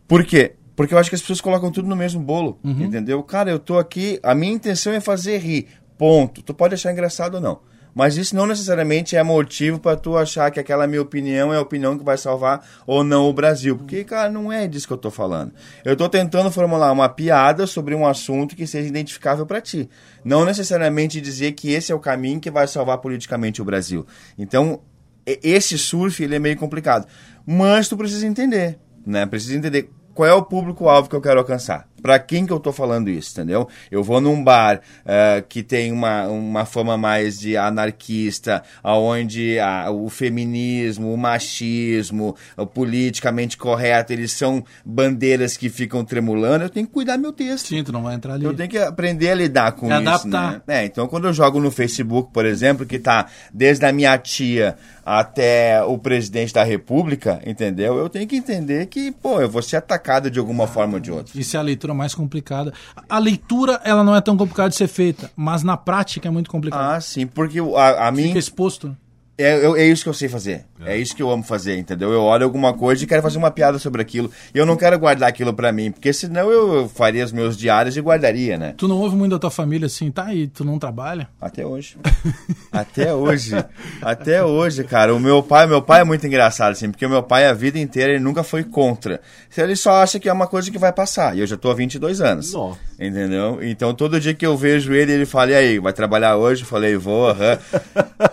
Por quê? Porque eu acho que as pessoas colocam tudo no mesmo bolo, entendeu? Cara, eu tô aqui, a minha intenção é fazer rir, ponto. Tu pode achar engraçado ou não. Mas isso não necessariamente é motivo para tu achar que aquela minha opinião é a opinião que vai salvar ou não o Brasil. Porque, cara, não é disso que eu tô falando. Eu tô tentando formular uma piada sobre um assunto que seja identificável para ti. Não necessariamente dizer que esse é o caminho que vai salvar politicamente o Brasil. Então, esse surf, ele é meio complicado. Mas tu precisa entender, né? Precisa entender qual é o público-alvo que eu quero alcançar. Pra quem que eu tô falando isso, entendeu? Eu vou num bar eh, que tem uma, uma fama mais de anarquista, aonde a- o feminismo, o machismo, o politicamente correto, eles são bandeiras que ficam tremulando, eu tenho que cuidar meu texto. Sim, tu não vai entrar ali. Eu tenho que aprender a lidar com É isso, adaptar. né? É, então quando eu jogo no Facebook, por exemplo, que tá desde a minha tia até o presidente da república, entendeu? Eu tenho que entender que, pô, eu vou ser atacado de alguma forma ou de outra. Isso é a leitura mais complicada. A leitura, ela não é tão complicada de ser feita, mas na prática é muito complicada. Ah, sim, porque a, a mim... Fica exposto. É, eu- é isso que eu sei fazer. É. isso que eu amo fazer, entendeu? Eu olho alguma coisa e quero fazer uma piada sobre aquilo. E eu não quero guardar aquilo pra mim, porque senão eu faria os meus diários e guardaria, né? Tu não ouve muito da tua família assim, tá? E tu não trabalha? Até hoje. (laughs) Até hoje. Até hoje, cara. O meu pai, meu pai é muito engraçado, assim, porque o meu pai a vida inteira ele nunca foi contra. Ele só acha que é uma coisa que vai passar. E eu já tô há 22 anos. Nossa. Entendeu? Então todo dia que eu vejo ele, ele fala: "E aí, vai trabalhar hoje?" Eu falei: "Vou, aham."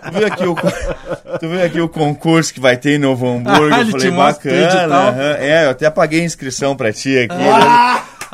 Tu viu aqui o (laughs) Tu viu aqui o concurso que vai ter em Novo Hamburgo? Ah, eu falei: "Bacana." aham. É, eu até paguei a inscrição pra ti aqui.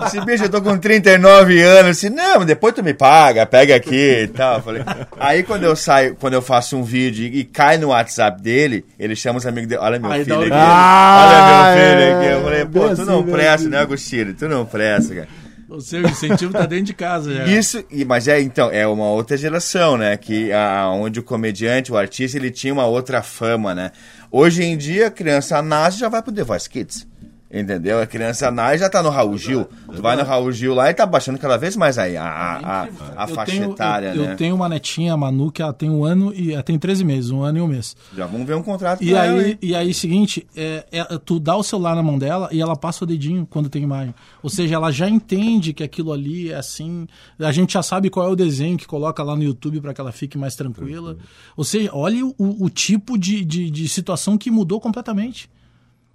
Esse bicho, eu tô com 39 anos. Assim, não, depois tu me paga, pega aqui e tal. Falei. Aí quando eu saio, quando eu faço um vídeo e, e cai no WhatsApp dele, ele chama os amigos dele. Olha meu Aí filho aqui. Ah, Olha meu filho aqui. Eu é, falei, pô, tu assim, não bem presta, assim. né, Agostinho? Tu não presta, cara. (laughs) O seu incentivo tá dentro de casa já. Isso, mas é então, é uma outra geração, né? Que a, onde o comediante, o artista, ele tinha uma outra fama, né? Hoje em dia, a criança nasce e já vai pro The Voice Kids. Entendeu? A criança nasce já tá no Raul Gil. Tu vai no Raul Gil lá e tá baixando cada vez mais aí a, a, a, a eu faixa tenho, etária, eu, né? eu tenho uma netinha, a Manu, que ela tem um ano e ela tem 13 meses, um ano e um mês. Já vamos ver um contrato E ela, aí, hein? e aí, seguinte, é, é, tu dá o celular na mão dela e ela passa o dedinho quando tem imagem. Ou seja, ela já entende que aquilo ali é assim. A gente já sabe qual é o desenho que coloca lá no YouTube para que ela fique mais tranquila. Ou seja, olha o, o tipo de, de, de situação que mudou completamente.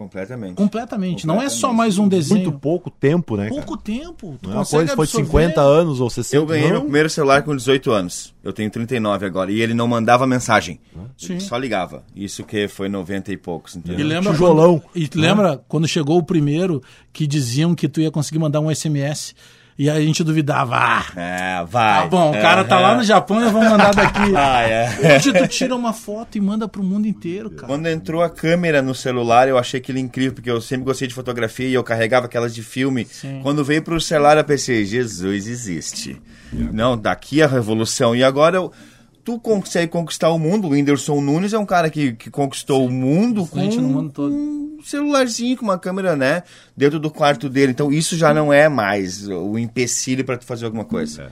Completamente. Completamente. Não é só mais um desenho. Muito pouco tempo, né? cara? Pouco tempo. Tu Não é uma consegue coisa foi absorver. 50 anos ou 60 Eu ganhei não. meu primeiro celular com 18 anos. Eu tenho 39 agora. E ele não mandava mensagem. Sim. Ele só ligava. Isso que foi 90 e poucos, E entendeu? lembra Tijolão. Quando, e lembra quando chegou o primeiro que diziam que tu ia conseguir mandar um SMS e aí a gente duvidava. Ah, É, vai. tá bom, o É, cara tá é. lá no Japão e eu vou mandar daqui. (laughs) Ah, é. Hoje tu tira uma foto e manda pro mundo inteiro, cara. Quando entrou a câmera no celular, eu achei aquilo incrível, porque eu sempre gostei de fotografia e eu carregava aquelas de filme. Sim. Quando veio pro celular, eu pensei, Jesus existe. Não, daqui a revolução. E agora eu. Tu consegue conquistar o mundo. O Whindersson Nunes é um cara que, que conquistou o mundo com mundo todo. um celularzinho, com uma câmera, né? Dentro do quarto dele. Então isso já não é mais o empecilho para tu fazer alguma coisa.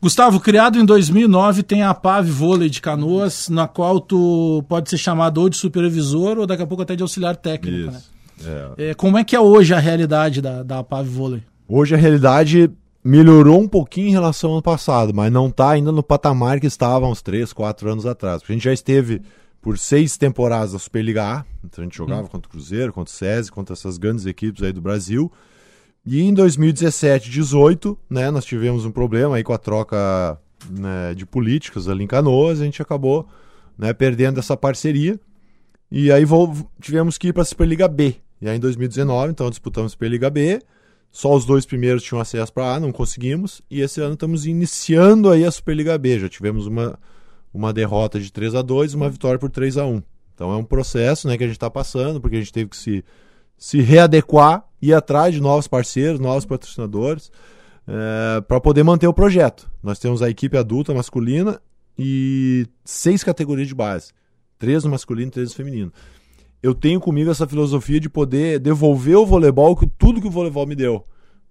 Gustavo, criado em 2009, tem a PAV Vôlei de Canoas, na qual tu pode ser chamado ou de supervisor ou daqui a pouco até de auxiliar técnico, né? É. É, como é que é hoje a realidade da, da PAV Vôlei? Hoje a realidade melhorou um pouquinho em relação ao ano passado, mas não está ainda no patamar que estava há uns 3, 4 anos atrás. A gente já esteve por seis temporadas na Superliga A, então a gente jogava contra o Cruzeiro, contra o SESI, contra essas grandes equipes aí do Brasil. E em 2017, 18, né, nós tivemos um problema aí com a troca né, de políticos ali em Canoas, a gente acabou né, perdendo essa parceria. E aí tivemos que ir para a Superliga B. E aí em 2019, então disputamos a Superliga B. Só os dois primeiros tinham acesso para A, não conseguimos. E esse ano estamos iniciando aí a Superliga B. Já tivemos uma, uma derrota de 3 a 2 e uma vitória por 3 a 1 Então é um processo né, que a gente está passando, porque a gente teve que se, se readequar, ir atrás de novos parceiros, novos patrocinadores, para poder manter o projeto. Nós temos a equipe adulta masculina e seis categorias de base. Três no masculino e três no feminino. Eu tenho comigo essa filosofia de poder devolver o voleibol que tudo que o voleibol me deu.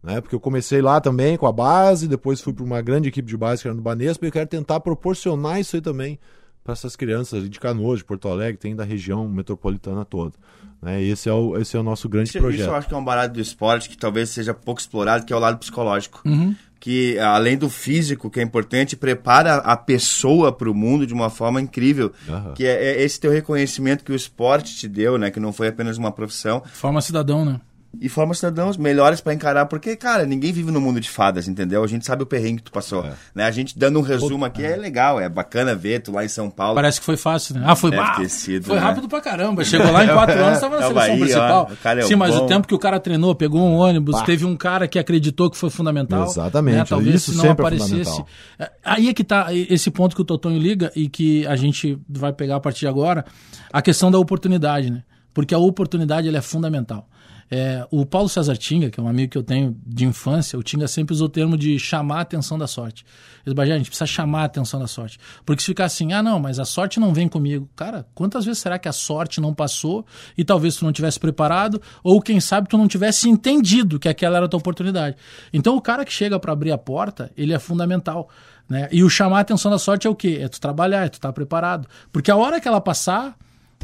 Né? Porque eu comecei lá também com a base, depois fui para uma grande equipe de base que era no Banespa, e eu quero tentar proporcionar isso aí também para essas crianças ali de Canoas, de Porto Alegre, tem da região metropolitana toda. Né? Esse, é o, esse é o nosso grande Isso, projeto. isso eu acho que é um barato do esporte que talvez seja pouco explorado, que é o lado psicológico. Uhum. Que, além do físico, que é importante, prepara a pessoa para o mundo de uma forma incrível. Aham. Que é, é esse teu reconhecimento que o esporte te deu, né? Que não foi apenas uma profissão. Forma cidadão, né? E forma cidadãos melhores para encarar, porque, cara, ninguém vive no mundo de fadas, entendeu? A gente sabe o perrengue que tu passou. É. Né? A gente dando um resumo aqui é legal, é bacana ver tu lá em São Paulo. Parece que foi fácil, né? Ah, foi bah, ter sido, Foi né? rápido pra caramba. Chegou lá em quatro (laughs) anos, tava na seleção aí, principal. ó, é Sim, mas bom. o tempo que o cara treinou, pegou um ônibus, teve um cara que acreditou que foi fundamental. Exatamente, Né? Talvez isso se não é aparecesse. É, Aí é que tá esse ponto que o Totonho liga e que a gente vai pegar a partir de agora, a questão da oportunidade, né? Porque a oportunidade ela é fundamental. É, o Paulo César Tinga, que é um amigo que eu tenho de infância, o Tinga sempre usou o termo de chamar a atenção da sorte. Ele disse, "Bagé, a gente precisa chamar a atenção da sorte. Porque se ficar assim, ah não, mas a sorte não vem comigo. Cara, quantas vezes será que a sorte não passou e talvez tu não tivesse preparado ou quem sabe tu não tivesse entendido que aquela era a tua oportunidade. Então o cara que chega para abrir a porta, ele é fundamental. Né? E o chamar a atenção da sorte é o quê? É tu trabalhar, é tu estar preparado. Porque a hora que ela passar,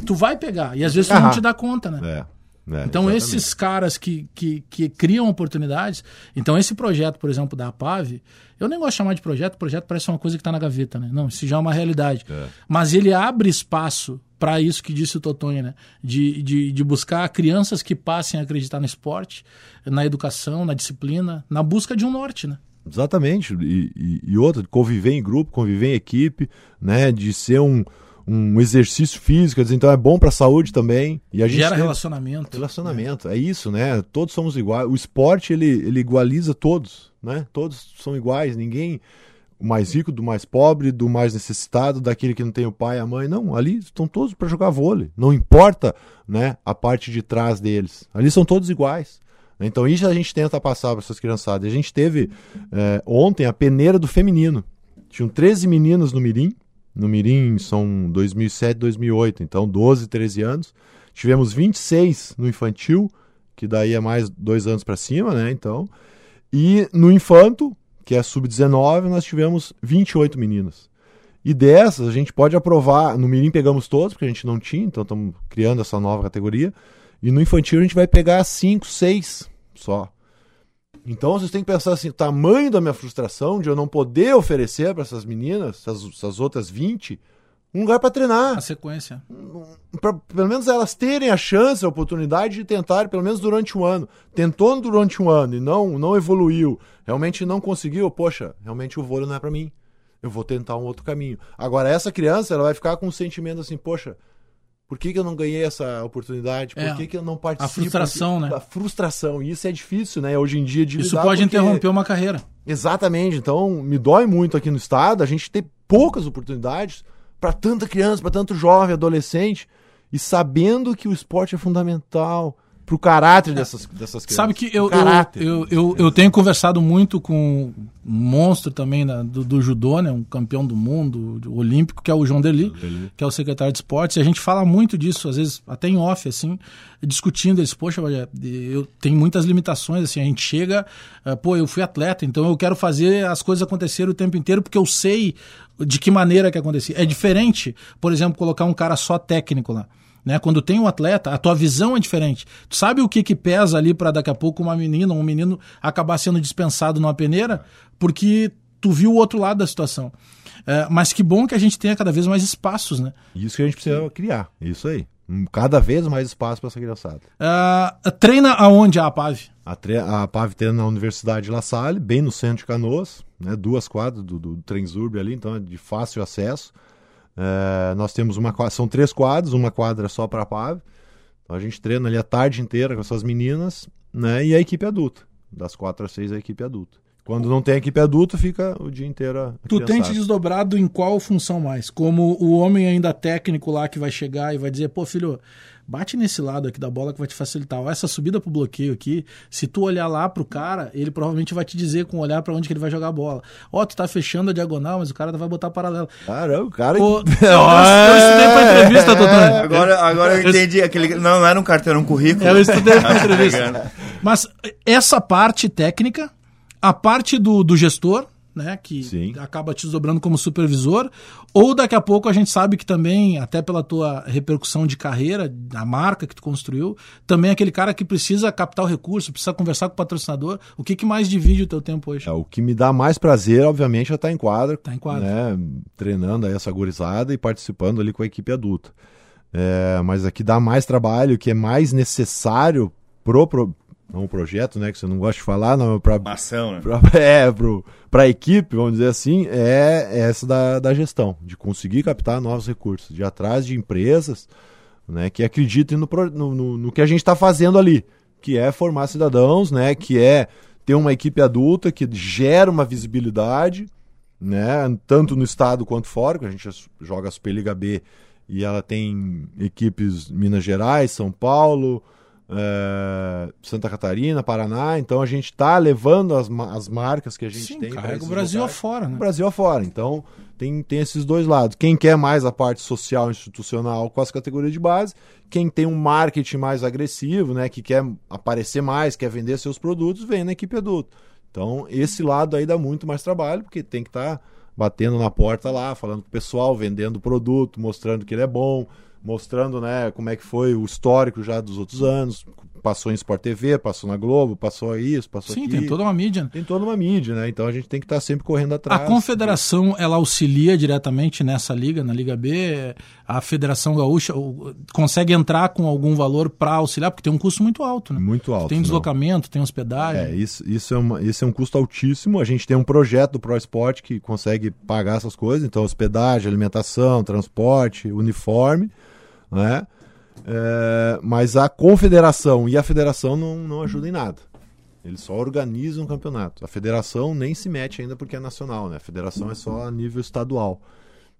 tu vai pegar. E às vezes tu não Aham. te dá conta, né? É, é, Então, exatamente. esses caras que, que, que criam oportunidades. Então, esse projeto, por exemplo, da APAV, eu nem gosto de chamar de projeto, projeto parece uma coisa que está na gaveta, né? Não, isso já é uma realidade. Mas ele abre espaço para isso que disse o Totonho, né? De, de, de buscar crianças que passem a acreditar no esporte, na educação, na disciplina, na busca de um norte, né? Exatamente. E, e, e outra, conviver em grupo, conviver em equipe, né? De ser um, um exercício físico, então é bom para a saúde também. E a gente Gera tem- relacionamento. Relacionamento, é isso, né? Todos somos iguais. O esporte, ele, ele igualiza todos, né? Todos são iguais, ninguém... O mais rico, do mais pobre, do mais necessitado, daquele que não tem o pai e a mãe. Não, ali estão todos para jogar vôlei. Não importa né, a parte de trás deles. Ali são todos iguais. Então isso a gente tenta passar para essas criançadas. A gente teve eh, ontem a peneira do feminino. Tinham 13 meninas no Mirim. No Mirim são 2007, 2008. Então 12, 13 anos. Tivemos 26 no infantil, que daí é mais dois anos para cima, né? Então. E no infanto, que é sub-19, nós tivemos 28 meninas. E dessas, a gente pode aprovar. No Mirim pegamos todos, porque a gente não tinha, então estamos criando essa nova categoria. E no infantil a gente vai pegar 5, 6 só. Então vocês têm que pensar assim: o tamanho da minha frustração de eu não poder oferecer para essas meninas, essas, essas outras 20, um lugar para treinar A sequência. pra, pelo menos elas terem a chance, a oportunidade de tentar, pelo menos durante um ano. Tentou durante um ano e não, não evoluiu, realmente não conseguiu, poxa, realmente o vôlei não é pra mim. Eu vou tentar um outro caminho. Agora, essa criança, ela vai ficar com um sentimento assim, poxa, por que, que eu não ganhei essa oportunidade? Por É, que, que eu não participo? a frustração, Porque- né? A frustração. E isso é difícil, né? Hoje em dia de Isso pode porque- interromper uma carreira. Exatamente. Então, me dói muito aqui no estado a gente ter poucas oportunidades para tanta criança, para tanto jovem, adolescente, e sabendo que o esporte é fundamental pro caráter dessas, dessas crianças. Sabe que eu, eu, eu, eu, tenho conversado muito com um monstro também do, judô, né, um campeão do mundo do olímpico, que é o João Deli, que é o secretário de esportes, e a gente fala muito disso, às vezes até em off, assim, discutindo eles, poxa, eu tenho muitas limitações, assim, a gente chega, eh, pô, eu fui atleta, então eu quero fazer as coisas acontecerem o tempo inteiro, porque eu sei de que maneira que acontecia. É diferente, por exemplo, colocar um cara só técnico lá. Né? Quando tem um atleta, a tua visão é diferente. Tu sabe o que que pesa ali para daqui a pouco uma menina, um menino acabar sendo dispensado numa peneira porque tu viu o outro lado da situação. É, mas que bom que a gente tenha cada vez mais espaços, né? Isso que a gente precisa criar. Isso aí. Cada vez mais espaço para essa criançada. É, treina aonde a APAV? A, tre- a PAV treina na Universidade de La Salle, bem no centro de Canoas, né? duas quadras do, do Transurb ali, então é de fácil acesso. É, nós temos uma são três quadras, uma quadra só para a PAV. Então a gente treina ali a tarde inteira com essas meninas, né? E a equipe adulta. Das quatro às seis a equipe adulta. Quando não tem equipe adulta, fica o dia inteiro Tu tem te desdobrado em qual função mais? Como o homem ainda técnico lá que vai chegar e vai dizer, pô, filho, bate nesse lado aqui da bola que vai te facilitar. Ó, essa subida pro bloqueio aqui, se tu olhar lá pro cara, ele provavelmente vai te dizer com o olhar pra onde que ele vai jogar a bola. Ó, tu tá fechando a diagonal, mas o cara vai botar paralelo. Caramba, o cara. Pô, (laughs) eu, eu estudei pra entrevista, Totônio. Agora, agora eu entendi. Aquele, não, não era um carteiro, era um currículo. Eu estudei pra Ah, (laughs) entrevista. Mas essa parte técnica, a parte do, do gestor, né, que Sim. acaba te desdobrando como supervisor, ou daqui a pouco a gente sabe que também, até pela tua repercussão de carreira, da marca que tu construiu, também é aquele cara que precisa captar o recurso, precisa conversar com o patrocinador. O que, que mais divide o teu tempo hoje? É, o que me dá mais prazer, obviamente, é estar em quadra. Tá em quadra. Né, treinando aí essa gurizada e participando ali com a equipe adulta. É, mas aqui dá mais trabalho, que é mais necessário pro, pro não o projeto, né, que você não gosta de falar, não, pra, Uma ação, né? pra, (laughs) é, pro, pra equipe, vamos dizer assim, é essa da, da gestão, de conseguir captar novos recursos, de ir atrás de empresas né, que acreditem no, no, no, no que a gente está fazendo ali, que é formar cidadãos, né, que é ter uma equipe adulta que gera uma visibilidade, né, tanto no estado quanto fora, que a gente joga a Superliga B e ela tem equipes Minas Gerais, São Paulo, eh, Santa Catarina, Paraná, então a gente está levando as, as marcas que a gente Sim, tem. carrega o Brasil locais. afora, né? O Brasil afora. Então, tem, tem esses dois lados. Quem quer mais a parte social institucional com as categorias de base, quem tem um marketing mais agressivo, né, que quer aparecer mais, quer vender seus produtos, vem na equipe adulta. Então, esse lado aí dá muito mais trabalho, porque tem que estar batendo na porta lá, falando com o pessoal, vendendo o produto, mostrando que ele é bom, mostrando, né, como é que foi o histórico já dos outros anos, passou em Sport TV, passou na Globo, passou isso, passou Sim, aqui. tem toda uma mídia. né? Tem toda uma mídia, né? Então a gente tem que estar sempre correndo atrás. A confederação, ela auxilia diretamente nessa liga, na Liga B? A Federação Gaúcha consegue entrar com algum valor para auxiliar? Porque tem um custo muito alto, né? Muito alto. Tem não. deslocamento, tem hospedagem. É, isso, isso, é uma, isso é um custo altíssimo. A gente tem um projeto do Pro Esporte que consegue pagar essas coisas, então hospedagem, alimentação, transporte, uniforme, né? É, mas a confederação e a federação não, não ajudam em nada. Eles só organizam o campeonato. A federação nem se mete ainda porque é nacional, né? A federação é só a nível estadual.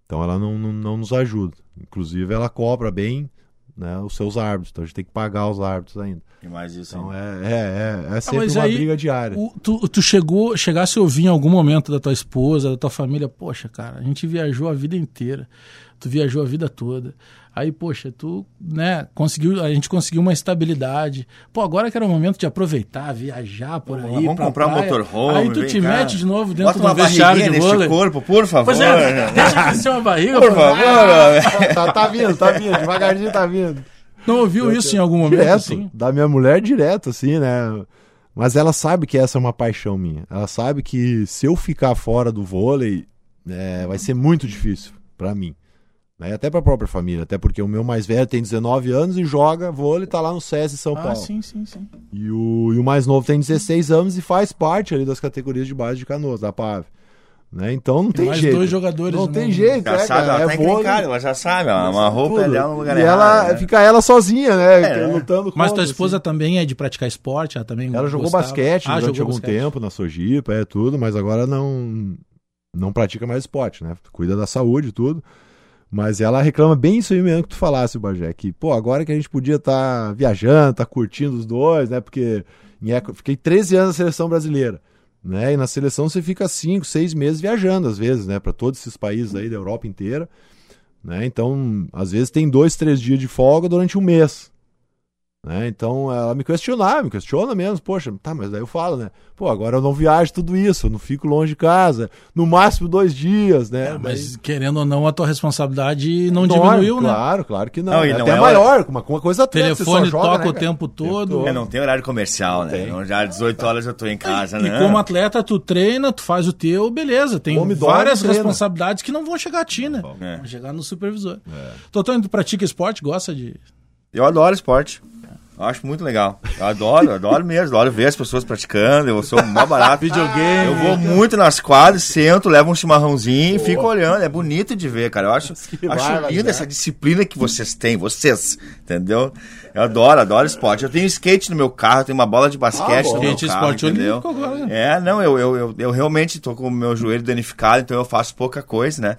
Então ela não, não, não nos ajuda. Inclusive ela cobra bem né, os seus árbitros. Então a gente tem que pagar os árbitros ainda. E mais isso Então é, é, é, é sempre Ah, uma aí, briga diária. O- tu, tu chegou, chegasse a ouvir em algum momento da tua esposa, da tua família, poxa, cara, a gente viajou a vida inteira. Tu viajou a vida toda. Aí, poxa, tu, né, conseguiu, a gente conseguiu uma estabilidade. Pô, agora que era o momento de aproveitar, viajar por aí. Vamos pra comprar um motorhome. Aí tu te cá. mete de novo dentro Bota do uma vestiário barriguinha de neste vôlei. corpo, por favor. Pois é, (laughs) deixa crescer uma barriga. Por pô. favor. tá, tá vindo, tá vindo, devagarzinho tá vindo. Não ouviu isso em algum momento, Direto, assim? da minha mulher direto, assim, né? Mas ela sabe que essa é uma paixão minha. Ela sabe que se eu ficar fora do vôlei, é, vai ser muito difícil pra mim. Né? Até pra própria família. Até porque o meu mais velho tem 19 anos e joga vôlei, tá lá no SES em São Ah, Paulo. sim, sim, sim. E o, e o mais novo tem 16 anos e faz parte ali das categorias de base de canoas, da PAV. Né? Então não tem mais jeito. dois jogadores Não tem novo. jeito, Já é, sabe, cara, ela é tá vôlei, encrencada, ela já sabe, ela uma roupa tudo. dela no lugar E errado, ela né? fica ela sozinha, né? É, lutando Mas contra, tua esposa assim. também é de praticar esporte? Ela também Ela jogou gostava? basquete Ah, durante jogou algum basquete. tempo na Sojipa, é tudo, mas agora não não pratica mais esporte, né? Cuida da saúde e tudo. Mas ela reclama bem isso aí mesmo que tu falasse, Bagé, que, pô, agora que a gente podia estar viajando, tá curtindo os dois, né? Porque época- fiquei 13 anos na seleção brasileira, né? E na seleção você fica 5, 6 meses viajando, às vezes, né? Para todos esses países aí da Europa inteira, né? Então, às vezes tem dois, três dias de folga durante um mês. Né? Então ela me questionava, me questiona mesmo, poxa, tá, mas daí eu falo, né? Pô, agora eu não viajo tudo isso, eu não fico longe de casa, no máximo dois dias, né? É, mas querendo ou não, a tua responsabilidade não Daí- diminuiu, né? Claro, claro que não. Não, e é não até é maior, uma, uma coisa atleta, Telefone joga, toca né, o tempo todo. É, não tem horário comercial, né? tem. Já às 18 horas eu tô em casa, E né? como atleta, tu treina, tu faz o teu, beleza. Tem Come, dorme, várias treina. responsabilidades que não vão chegar a ti, né? É. Vão chegar no supervisor. Totão, tu pratica esporte, gosta de. Eu adoro esporte. Eu acho muito legal. Eu adoro, adoro mesmo. Adoro ver as pessoas praticando. Eu sou mó barato. Videogame. Eu vou muito nas quadras, sento, levo um chimarrãozinho e fico olhando. É bonito de ver, cara. Eu acho, (laughs) Que acho linda essa disciplina que vocês têm, vocês. Entendeu? Eu adoro, adoro esporte. Eu tenho skate no meu carro, eu tenho uma bola de basquete bom. no meu carro, esporte entendeu? agora, né? É, não, eu, eu, eu, eu realmente tô com o meu joelho danificado, então eu faço pouca coisa, né?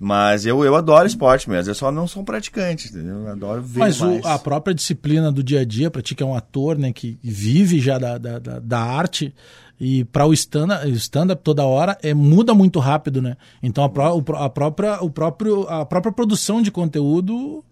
Mas eu, eu adoro esporte mesmo, eu só não sou um praticante, entendeu? Eu adoro ver Mas o- a própria disciplina do dia a dia, pra ti que é um ator, né, que vive já da, da, da, arte, e para o stand-up stand toda hora, é, muda muito rápido, né? Então a, pró- a, própria, o próprio, a própria produção de conteúdo,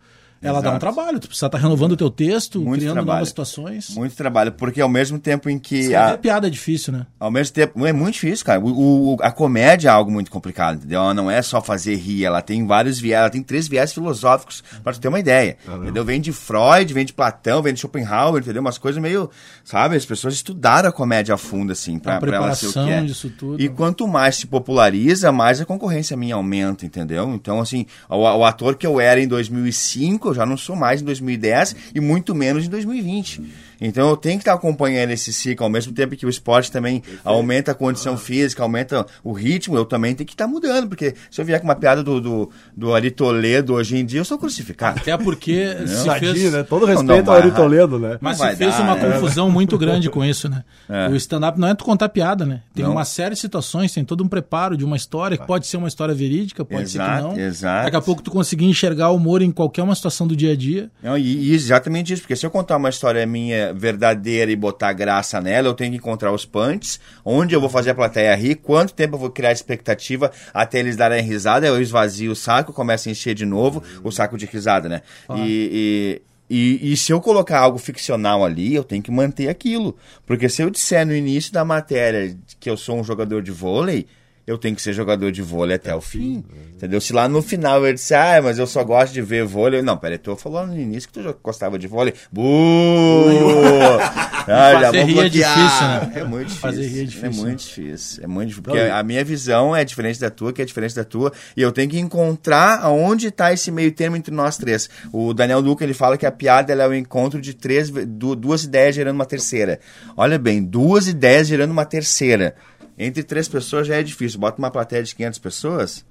ela dá um Exato. trabalho. Tu precisa estar renovando o teu texto, Muito criando trabalho. novas situações. Muito trabalho, porque ao mesmo tempo em que. Escrever A, piada é difícil, né? ao mesmo tempo. É muito difícil, cara. O, o- a comédia é algo muito complicado, entendeu? Ela não é só fazer rir, ela tem vários viés, ela tem três viés filosóficos, pra tu ter uma ideia. Entendeu? Vem de Freud, vem de Platão, vem de Schopenhauer, entendeu? Umas coisas meio. Sabe? As pessoas estudaram a comédia a fundo, assim, pra, A pra ela ser o que preparação é. disso tudo. E quanto mais se populariza, mais a concorrência minha aumenta, entendeu? Então, assim, o, o ator que eu era em 2005, eu já não sou mais em 2010 e muito menos em 2020. Então, eu tenho que estar acompanhando esse ciclo, ao mesmo tempo que o esporte também aumenta a condição física, aumenta o ritmo, eu também tenho que estar mudando, porque se eu vier com uma piada do, do, do Ari Toledo hoje em dia, eu sou crucificado. Até porque se Sadia, fez... né? Todo Não, respeito não ao Ari. Toledo, né? Mas Não se fez dar, uma né? confusão muito grande com isso, né? (laughs) É. O stand-up não é tu contar piada, né? Tem Não. uma série de situações, tem todo um preparo de uma história, que pode ser uma história verídica, pode ser que Exato, não. exato. Daqui a pouco tu conseguir enxergar o humor em qualquer uma situação do dia a dia. Não, e, e exatamente isso, porque se eu contar uma história minha verdadeira e botar graça nela, eu tenho que encontrar os punts, onde eu vou fazer a plateia rir, quanto tempo eu vou criar expectativa até eles darem risada, eu esvazio o saco, começo a encher de novo o saco de risada, né? E, e, e, e se eu colocar algo ficcional ali, eu tenho que manter aquilo. Porque se eu disser no início da matéria que eu sou um jogador de vôlei, eu tenho que ser jogador de vôlei até o fim. Entendeu? Se lá no final ele disse, ah, mas eu só gosto de ver vôlei. Não, peraí, tu falou no início que tu já gostava de vôlei. Buuu! (laughs) ah, Fazer rir é difícil, né? É muito difícil. Fazer rir é É difícil, muito né? difícil. É muito difícil. Porque a minha visão é diferente da tua, que é diferente da tua. E eu tenho que encontrar aonde está esse meio termo entre nós três. O Daniel Duca, ele fala que a piada é o encontro de três, du- duas ideias gerando uma terceira. Olha bem, duas ideias gerando uma terceira. Entre três pessoas já é difícil. Bota uma plateia de 500 pessoas.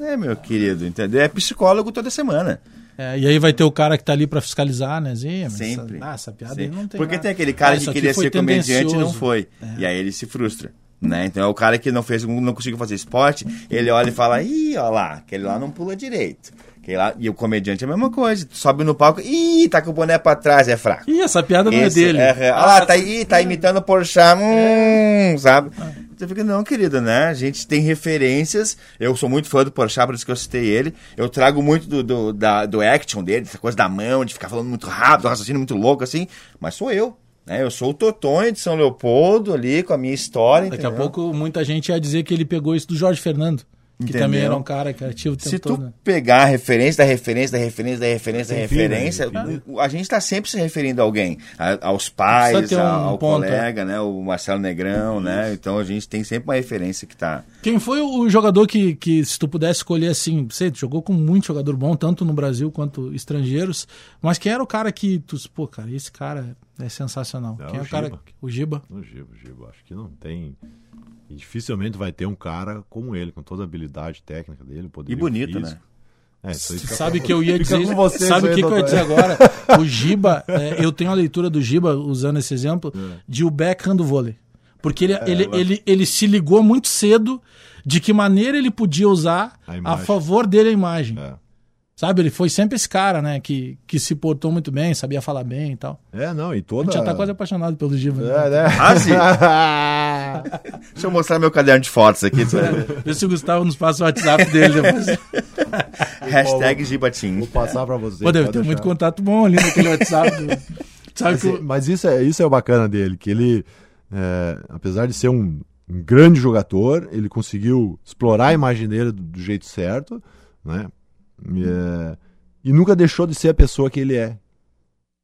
É, meu querido, entendeu? É psicólogo toda semana. É, e aí vai ter o cara que tá ali pra fiscalizar, né? Sempre. Essa, ah, essa piada Sempre. aí não tem Porque nada. tem aquele cara Ah, que queria ser comediante e não foi. É. E aí ele se frustra. Né? Então é o cara que não fez, não conseguiu fazer esporte, ele olha e fala, ih, olha lá, aquele lá não pula direito. Lá... E o comediante é a mesma coisa. Tu sobe no palco, ih, tá com o boné pra trás, é fraco. Ih, essa piada não Esse, é dele. é, é. Olha lá, tá, aí, tá imitando o Porchat, hum, sabe? Você fica, não, querido, né? A gente tem referências. Eu sou muito fã do Porchat, por isso que eu citei ele. Eu trago muito do, do, da, do action dele, essa coisa da mão, de ficar falando muito rápido, um raciocínio muito louco, assim. Mas sou eu. Né? Eu sou o Totonho de São Leopoldo ali, com a minha história. Daqui a entendeu? pouco muita gente ia dizer que ele pegou isso do Jorge Fernando. Que Entendeu? também era um cara criativo o tempo Se todo. tu né? pegar a referência da referência da referência da referência da né? referência, Sem fim. o- a gente está sempre se referindo a alguém, a- aos pais, um ao, ponto, colega, né, o Marcelo Negrão, né? Então a gente tem sempre uma referência que tá. Quem foi o jogador que, que, se tu pudesse escolher assim, você jogou com muito jogador bom, tanto no Brasil quanto estrangeiros, mas quem era o cara que tu, pô, cara, esse cara é sensacional. Não, quem é o o cara? Giba. O Giba. No Giba, Giba, acho que não tem. E dificilmente vai ter um cara como ele, com toda a habilidade técnica dele, poder E bonito, né? É, isso aí fica Sabe pra- que eu ia dizer. sabe o que, que eu ia dizer agora? (laughs) O Giba, é, eu tenho a leitura do Giba, usando esse exemplo, de o Beckham do vôlei. Porque ele, ele, ela- ele, ele se ligou muito cedo de que maneira ele podia usar A a, favor dele a imagem. É. Sabe? Ele foi sempre esse cara, né? Que, que se portou muito bem, sabia falar bem e tal. É, não, e A toda. gente já tá quase apaixonado pelo Giba. né? É, né? Ah, sim. (laughs) Deixa eu mostrar meu caderno de fotos aqui. (laughs) ver. Vê se o Gustavo nos passa o WhatsApp dele depois. (laughs) Hashtag Gibatim. Vou passar pra você. Pô, deve pode ter muito contato bom ali naquele WhatsApp. Sabe que Mas, eu- mas isso, é, isso é o bacana dele, que ele, é, apesar de ser um, um grande jogador, ele conseguiu explorar a imagem dele do, do jeito certo, né? E, é, e nunca deixou de ser a pessoa que ele é.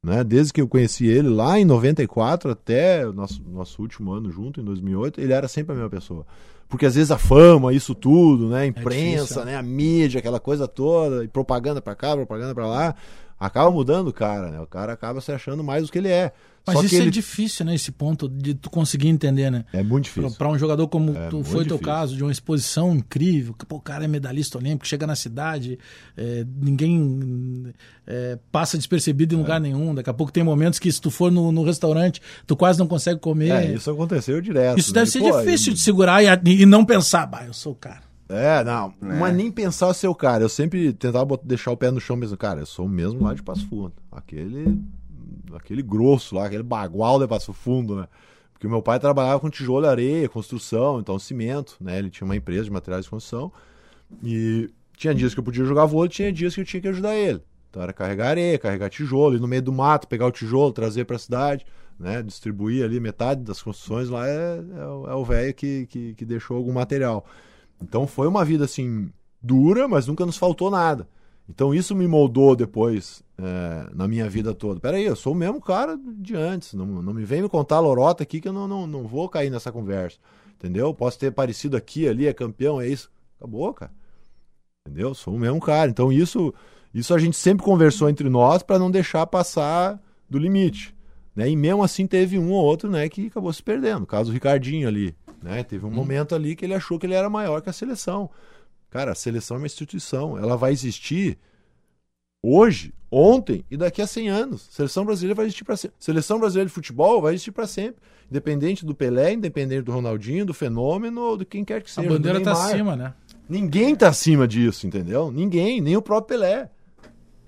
Né? Desde que eu conheci ele lá em 94 até o nosso, nosso último ano junto, em 2008, ele era sempre a mesma pessoa. Porque às vezes a fama, isso tudo, né? A imprensa, difícil, né? A mídia, aquela coisa toda, e propaganda pra cá, propaganda pra lá, acaba mudando o cara, né? O cara acaba se achando mais do que ele é. Mas Só isso que é ele difícil, né? Esse ponto de tu conseguir entender, né? é muito difícil. pra um jogador como É tu foi teu difícil. caso, de uma exposição incrível, que pô, o cara é medalhista olímpico, chega na cidade, é, ninguém é, passa despercebido em lugar nenhum. Daqui a pouco tem momentos que se tu for no, no restaurante, tu quase não consegue comer. É, isso isso aconteceu direto. né? deve ser Pô, difícil de segurar e, e não pensar, bah, eu sou o cara. É, não, mas nem pensar ser o cara. Eu sempre tentava deixar o pé no chão mesmo. Cara, eu sou o mesmo lá de Passo Fundo. Aquele, aquele grosso lá, aquele bagual de Passo Fundo, né? Porque meu pai trabalhava com tijolo, areia, construção, então cimento, né? Ele tinha uma empresa de materiais de construção. E tinha dias que eu podia jogar vôlei, tinha dias que eu tinha que ajudar ele. Então era carregar areia, carregar tijolo, ir no meio do mato, pegar o tijolo, trazer para a cidade, né? Distribuir ali metade das construções lá é, é o- é o velho que, que, que deixou algum material. Então foi uma vida assim dura, mas nunca nos faltou nada. Então isso me moldou depois é, na minha vida toda. Peraí, eu sou o mesmo cara de antes. Não, não me vem me contar lorota aqui que eu não, não, não vou cair nessa conversa. Entendeu? Posso ter parecido aqui, ali, é campeão, é isso. Acabou, cara. Entendeu? Sou o mesmo cara. Então isso, isso a gente sempre conversou entre nós para não deixar passar do limite. Né? E mesmo assim teve um ou outro né, que acabou se perdendo. Caso do Ricardinho ali. Né? Teve um momento ali que ele achou que ele era maior que a seleção. Cara, a seleção é uma instituição. Ela vai existir hoje, ontem e daqui a 100 anos. Seleção brasileira vai existir para sempre. Seleção brasileira de futebol vai existir para sempre. Independente do Pelé, independente do Ronaldinho, do fenômeno ou de quem quer que A seja. bandeira do tá acima, né? Ninguém tá acima disso, entendeu? Ninguém, nem o próprio Pelé.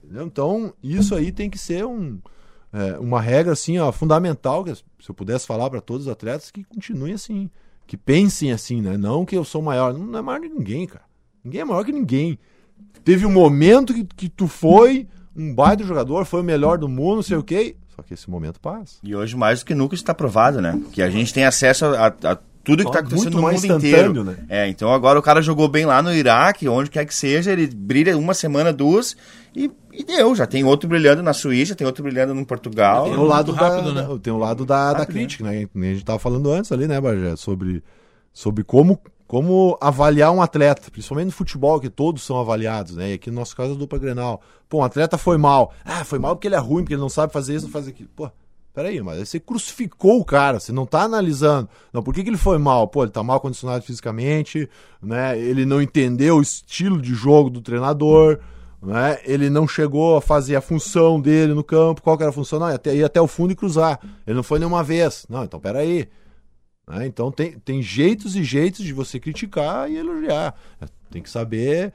Entendeu? Então, isso aí tem que ser um, é, uma regra assim, ó, fundamental, que se eu pudesse falar para todos os atletas, que continuem assim. Que pensem assim, né? Não que eu sou maior. Não, é maior que ninguém, cara. Ninguém é maior que ninguém. Teve um momento que, que tu foi um baita jogador, foi o melhor do mundo, não sei o quê. Só que esse momento passa. E hoje, mais do que nunca, está provado, né? Que a gente tem acesso a, a tudo que tá Muito acontecendo no mundo inteiro. né? É, então agora o cara jogou bem lá no Iraque, onde quer que seja, ele brilha uma semana, duas, e, e deu. Já tem outro brilhando na Suíça, tem outro brilhando no Portugal. Tem o lado, rápido, da, né? tem o lado da, da crítica, né? Nem A gente tava falando antes ali, né, Bagé? Sobre, sobre como, como avaliar um atleta, principalmente no futebol, que todos são avaliados, né? E aqui no nosso caso é a dupla Grenal. Pô, um atleta foi mal. Ah, foi mal porque ele é ruim, porque ele não sabe fazer isso, não faz aquilo. Pô, peraí, mas você crucificou o cara, você não tá analisando. Não, por que, que ele foi mal? Pô, ele tá mal condicionado fisicamente, né? Ele não entendeu o estilo de jogo do treinador. Né? Ele não chegou a fazer a função dele no campo. Qual que era a função? Não, até, ir até o fundo e cruzar. Ele não foi nenhuma vez. Não, então peraí. Né? Então tem, tem jeitos e jeitos de você criticar e elogiar. Tem que saber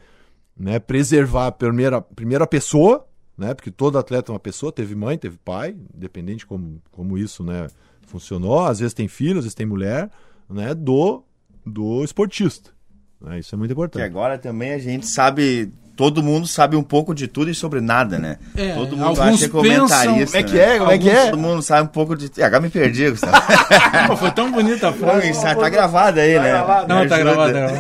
né, preservar a primeira, primeiro a pessoa, né? Porque todo atleta é uma pessoa, teve mãe, teve pai, independente de como, como isso né, funcionou. Às vezes tem filho, às vezes tem mulher, né? Do, do esportista. Né? Isso é muito importante. agora também a gente sabe. Todo mundo sabe um pouco de tudo e sobre nada, né? É, todo mundo alguns acha que é comentarista. Como é que né? é? Como é que é? Todo mundo sabe um pouco de. Agora me perdi, Gustavo. (laughs) Pô, foi tão bonita a Não, frase. isso tá gravado aí, né? Não, Me tá gravada.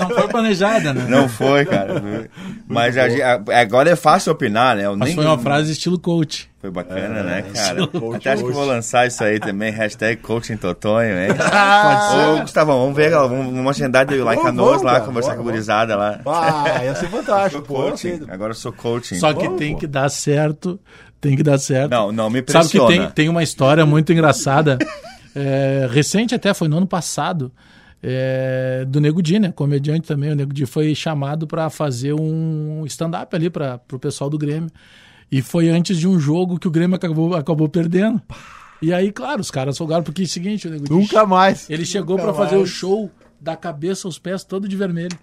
Não foi planejada, né? Não foi, cara. (laughs) Mas a- agora é fácil opinar, né? Eu Mas nem- foi uma frase estilo coach. Foi bacana, né, cara? coach, Até acho que vou lançar isso aí também, hashtag coaching Totonho, hein? (laughs) Ah, Ô, Gustavão, vamos ver, vamos, vamos agendar de ir lá em Canoas, lá, conversar com a gurizada lá. Ah, ia ser fantástico. Pô, coaching, assim, agora eu sou coaching. Só que Vamos, tem pô. que dar certo. Tem que dar certo. Não, não me Sabe que pressiona. tem, tem uma história muito engraçada. é, recente até, foi no ano passado. é, do Nego Di, né? Comediante também. O Nego Di foi chamado para fazer um stand-up ali para pro pessoal do Grêmio. E foi antes de um jogo que o Grêmio acabou, acabou perdendo. E aí, claro, os caras folgaram, porque é o seguinte, o Nego Di Nunca mais. ele chegou pra fazer o show da cabeça aos pés todo de vermelho.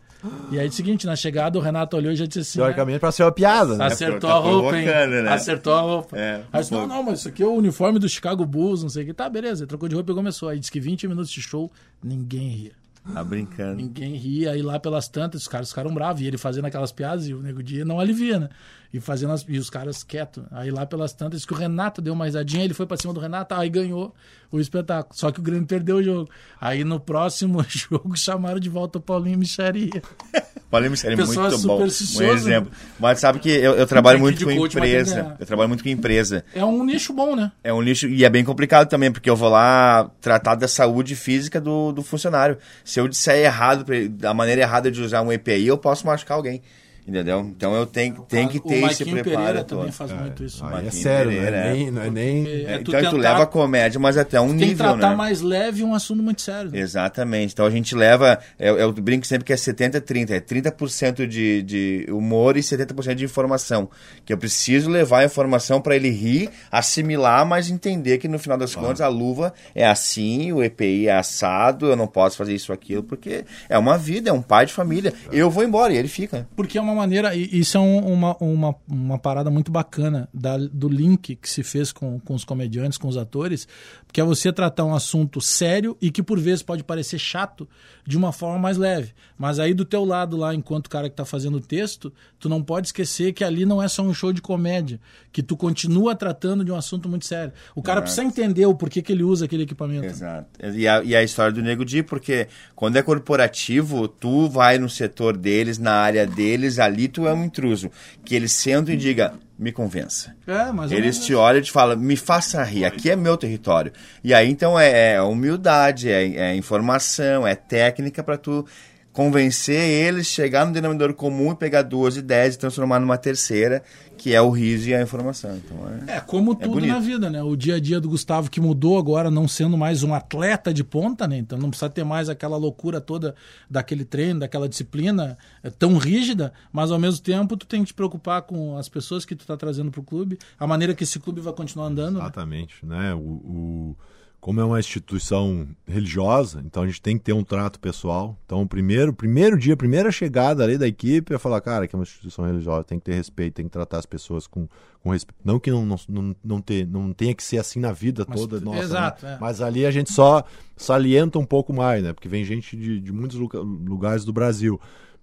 E aí, é o seguinte, na chegada, o Renato olhou e já disse assim: Teoricamente, pra ser uma piada, né? Acertou Tá a roupa, hein? né? Acertou a roupa. É, aí disse, não, não, mas isso aqui é o uniforme do Chicago Bulls, não sei o que. Tá, beleza. Ele trocou de roupa e começou. Aí disse que 20 minutos de show, ninguém ria. Tá brincando. Ninguém ria. Aí lá pelas tantas, os caras ficaram bravos. E ele fazendo aquelas piadas e o Nego Dia não alivia, né? E, fazendo as- e os caras quietos. Aí lá pelas tantas, que o Renato deu uma risadinha. Ele foi pra cima do Renato, aí ganhou o espetáculo. Só que o Grêmio perdeu o jogo. Aí no próximo (laughs) jogo chamaram de volta o Paulinho Micharia. Paulinho Michele é Pessoa muito bom. Um exemplo. Mas sabe que eu, eu trabalho muito com coach, empresa. Eu trabalho muito com empresa. É um nicho bom, né? É um lixo e é bem complicado também, porque eu vou lá tratar da saúde física do, do funcionário. Se eu disser errado, da maneira errada de usar um EPI, eu posso machucar alguém. Entendeu? Então eu tenho, tenho que ter o esse preparo. Pereira todo. também faz muito isso. Aí é sério, Pereira, né? é. Nem, não é nem... É, então tu tentar- leva a comédia, mas até um Tem que nível, tratar né? mais leve um assunto muito sério. né? Exatamente. Então a gente leva. Eu, eu brinco sempre que é 70-30. É 30% de, de humor e 70% de informação. Que eu preciso levar a informação para ele rir, assimilar, mas entender que no final das contas a luva é assim, o EPI é assado, eu não posso fazer isso aquilo, porque é uma vida, é um pai de família. Eu vou embora e ele fica. Porque é uma maneira, e isso é um- uma, uma, uma parada muito bacana da- do link que se fez com, com os comediantes, com os atores, que é você tratar um assunto sério e que por vezes pode parecer chato de uma forma mais leve. Mas aí do teu lado lá, enquanto o cara que tá fazendo o texto, tu não pode esquecer que ali não é só um show de comédia, que tu continua tratando de um assunto muito sério. O cara precisa entender o porquê que ele usa aquele equipamento. Exato. E a, e a história do Nego Di, porque quando é corporativo, tu vai no setor deles, na área deles, ali tu é um intruso. Que eles sentam e digam, me convença. É, mas Eles te olham e te falam, me faça rir, aqui é meu território. E aí então é, é humildade, é, é informação, é técnica para tu convencer eles, chegar no denominador comum e pegar duas ideias e transformar numa terceira, que é o riso e a informação. Então, é... É, como tudo bonito. na vida, né? O dia a dia do Gustavo que mudou agora, não sendo mais um atleta de ponta, né? Então não precisa ter mais aquela loucura toda daquele treino, daquela disciplina é, tão rígida, mas ao mesmo tempo tu tem que te preocupar com as pessoas que tu tá trazendo pro clube, a maneira que esse clube vai continuar andando. né? Exatamente, né? O, o- como é uma instituição religiosa, então a gente tem que ter um trato pessoal. Então, o primeiro, primeiro dia, a primeira chegada ali da equipe é falar, cara, que é uma instituição religiosa, tem que ter respeito, tem que tratar as pessoas com, com respeito. Não que não, não, não, não, ter, não tenha que ser assim na vida Mas- toda nossa, exato, né? é. Mas ali a gente só salienta um pouco mais, né? Porque vem gente de, de muitos luga- lugares do Brasil.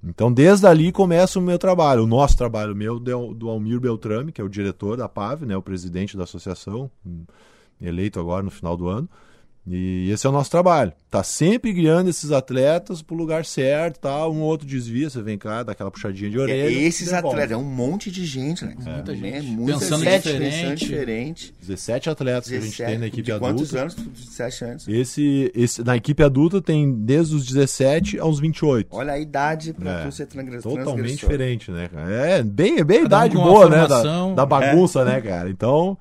Então, desde ali começa o meu trabalho, o nosso trabalho, meu, do, Almir Beltrame, que é o diretor da PAV, né, o presidente da associação, eleito agora no final do ano. E esse é o nosso trabalho. Tá sempre guiando esses atletas pro lugar certo, tá? Um outro desvia, você vem cá, dá aquela puxadinha de É, orelha. esses devolve. atletas, é um monte de gente, né? Muita É, gente. muita Pensando gente diferente. pensando diferente. 17 atletas que a gente tem na equipe de adulta. quantos anos? 17 anos. Esse, esse, na equipe adulta tem desde os 17 aos 28. Olha a idade pra É, ser transgressor. Totalmente diferente, né, cara? É bem, é bem a idade boa, né? Da, da bagunça, né, cara? Então,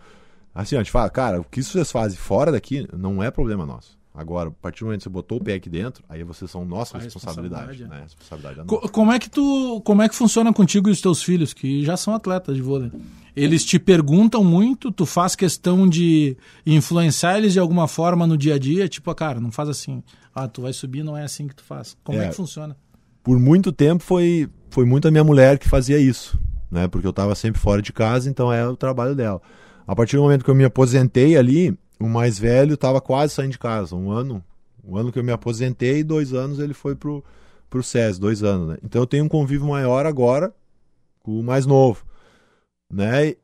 assim, a gente fala, cara, o que vocês fazem fora daqui não é problema nosso. Agora, a partir do momento que você botou o pé aqui dentro, aí vocês são nossa A responsabilidade. responsabilidade, né? A responsabilidade é Co- como é que tu, como é que funciona contigo e os teus filhos que já são atletas de vôlei? Eles te perguntam muito, tu faz questão de influenciar eles de alguma forma no dia a dia, tipo, ah, cara, não faz assim. Ah, tu vai subir, não é assim que tu faz. Como é, É. que funciona? Por muito tempo foi, foi muito a minha mulher que fazia isso, né? Porque eu tava sempre fora de casa, então é o trabalho dela. A partir do momento que eu me aposentei ali, o mais velho tava quase saindo de casa. Um ano, um ano que eu me aposentei, dois anos ele foi pro, pro SES, dois anos, né? Então eu tenho um convívio maior agora com o mais novo, né?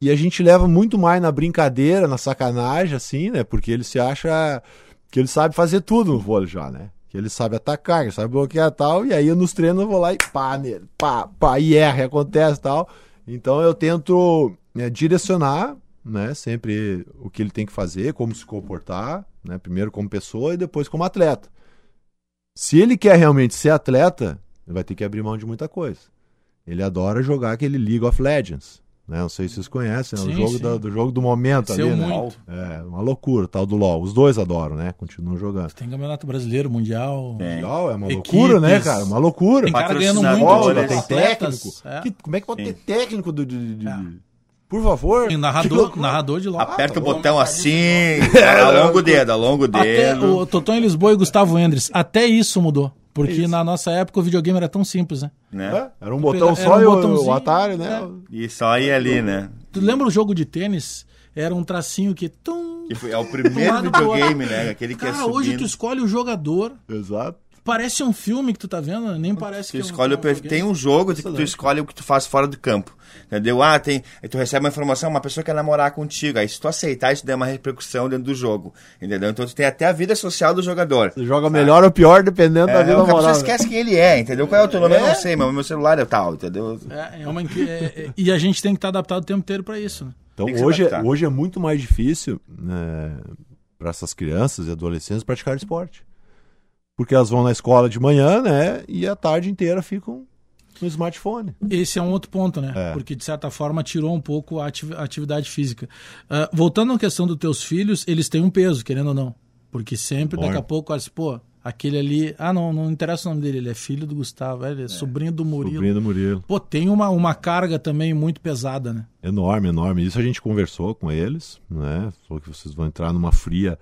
E a gente leva muito mais na brincadeira, na sacanagem, assim, né? Porque ele se acha que ele sabe fazer tudo no vôlei já, né? Que ele sabe atacar, que ele sabe bloquear tal, e aí nos treinos eu vou lá e pá nele, pá, pá, e erra, acontece tal. Então eu tento né, direcionar, né, sempre o que ele tem que fazer, como se comportar, né, primeiro como pessoa e depois como atleta. Se ele quer realmente ser atleta, ele vai ter que abrir mão de muita coisa. Ele adora jogar aquele League of Legends, né? Não sei se vocês conhecem, é o jogo do, do jogo do momento ali, né? muito. É, uma loucura, o tal do LoL. Os dois adoram, né? Continuam jogando. Tem campeonato brasileiro, mundial. É. Legal, é uma Equipes. loucura, né, cara? Uma loucura. Tem cara ganhando muito de tem técnico. é. Que- como é que pode Sim. ter técnico do, de, de- É. Por favor. Narrador, narrador de LOL. Aperta o tá botão assim, (laughs) alonga o dedo, alonga o Até dedo. o Totão em Lisboa e Gustavo Endres, até isso mudou. Porque na nossa época o videogame era tão simples, né? Né? É, era um botão Era só um e o- o Atari, né? é. E só ir ali, né? Tu lembra o jogo de tênis? Era um tracinho que. Tum, Que foi, é o primeiro videogame, né? Aquele que é Cara, subindo. hoje tu escolhe o jogador. Exato. Parece um filme que tu tá vendo, nem parece Tu que é um- escolhe o um perfil. Tem um jogo que tu escolhe o que tu faz fora do campo. Entendeu? Ah, tem. Aí tu recebe uma informação, uma pessoa quer namorar contigo. Aí se tu aceitar, isso der uma repercussão dentro do jogo. Entendeu? Então tu tem até a vida social do jogador. Você joga melhor ou pior dependendo da É, vida o cara moral. você esquece quem ele é, entendeu? Qual é o teu nome? Eu não sei, mas o meu celular é tal, entendeu? É, é uma é- é- e a gente tem que estar adaptado o tempo inteiro pra isso, né? Então hoje, adaptar. hoje é muito mais difícil né, para essas crianças e adolescentes praticar esporte. Porque elas vão na escola de manhã, né? E a tarde inteira ficam no smartphone. Esse é um outro ponto, né? É. Porque, de certa forma, tirou um pouco a ati- a atividade física. Ah, voltando à questão dos teus filhos, eles têm um peso, querendo ou não. Porque sempre, daqui a pouco, assim, pô, aquele ali. Ah, não, não interessa o nome dele, ele é filho do Gustavo, ele é, sobrinho do Murilo. Sobrinho do Murilo. Pô, tem uma, uma carga também muito pesada, né? Enorme, enorme. Isso a gente conversou com eles, né? Falou que vocês vão entrar numa fria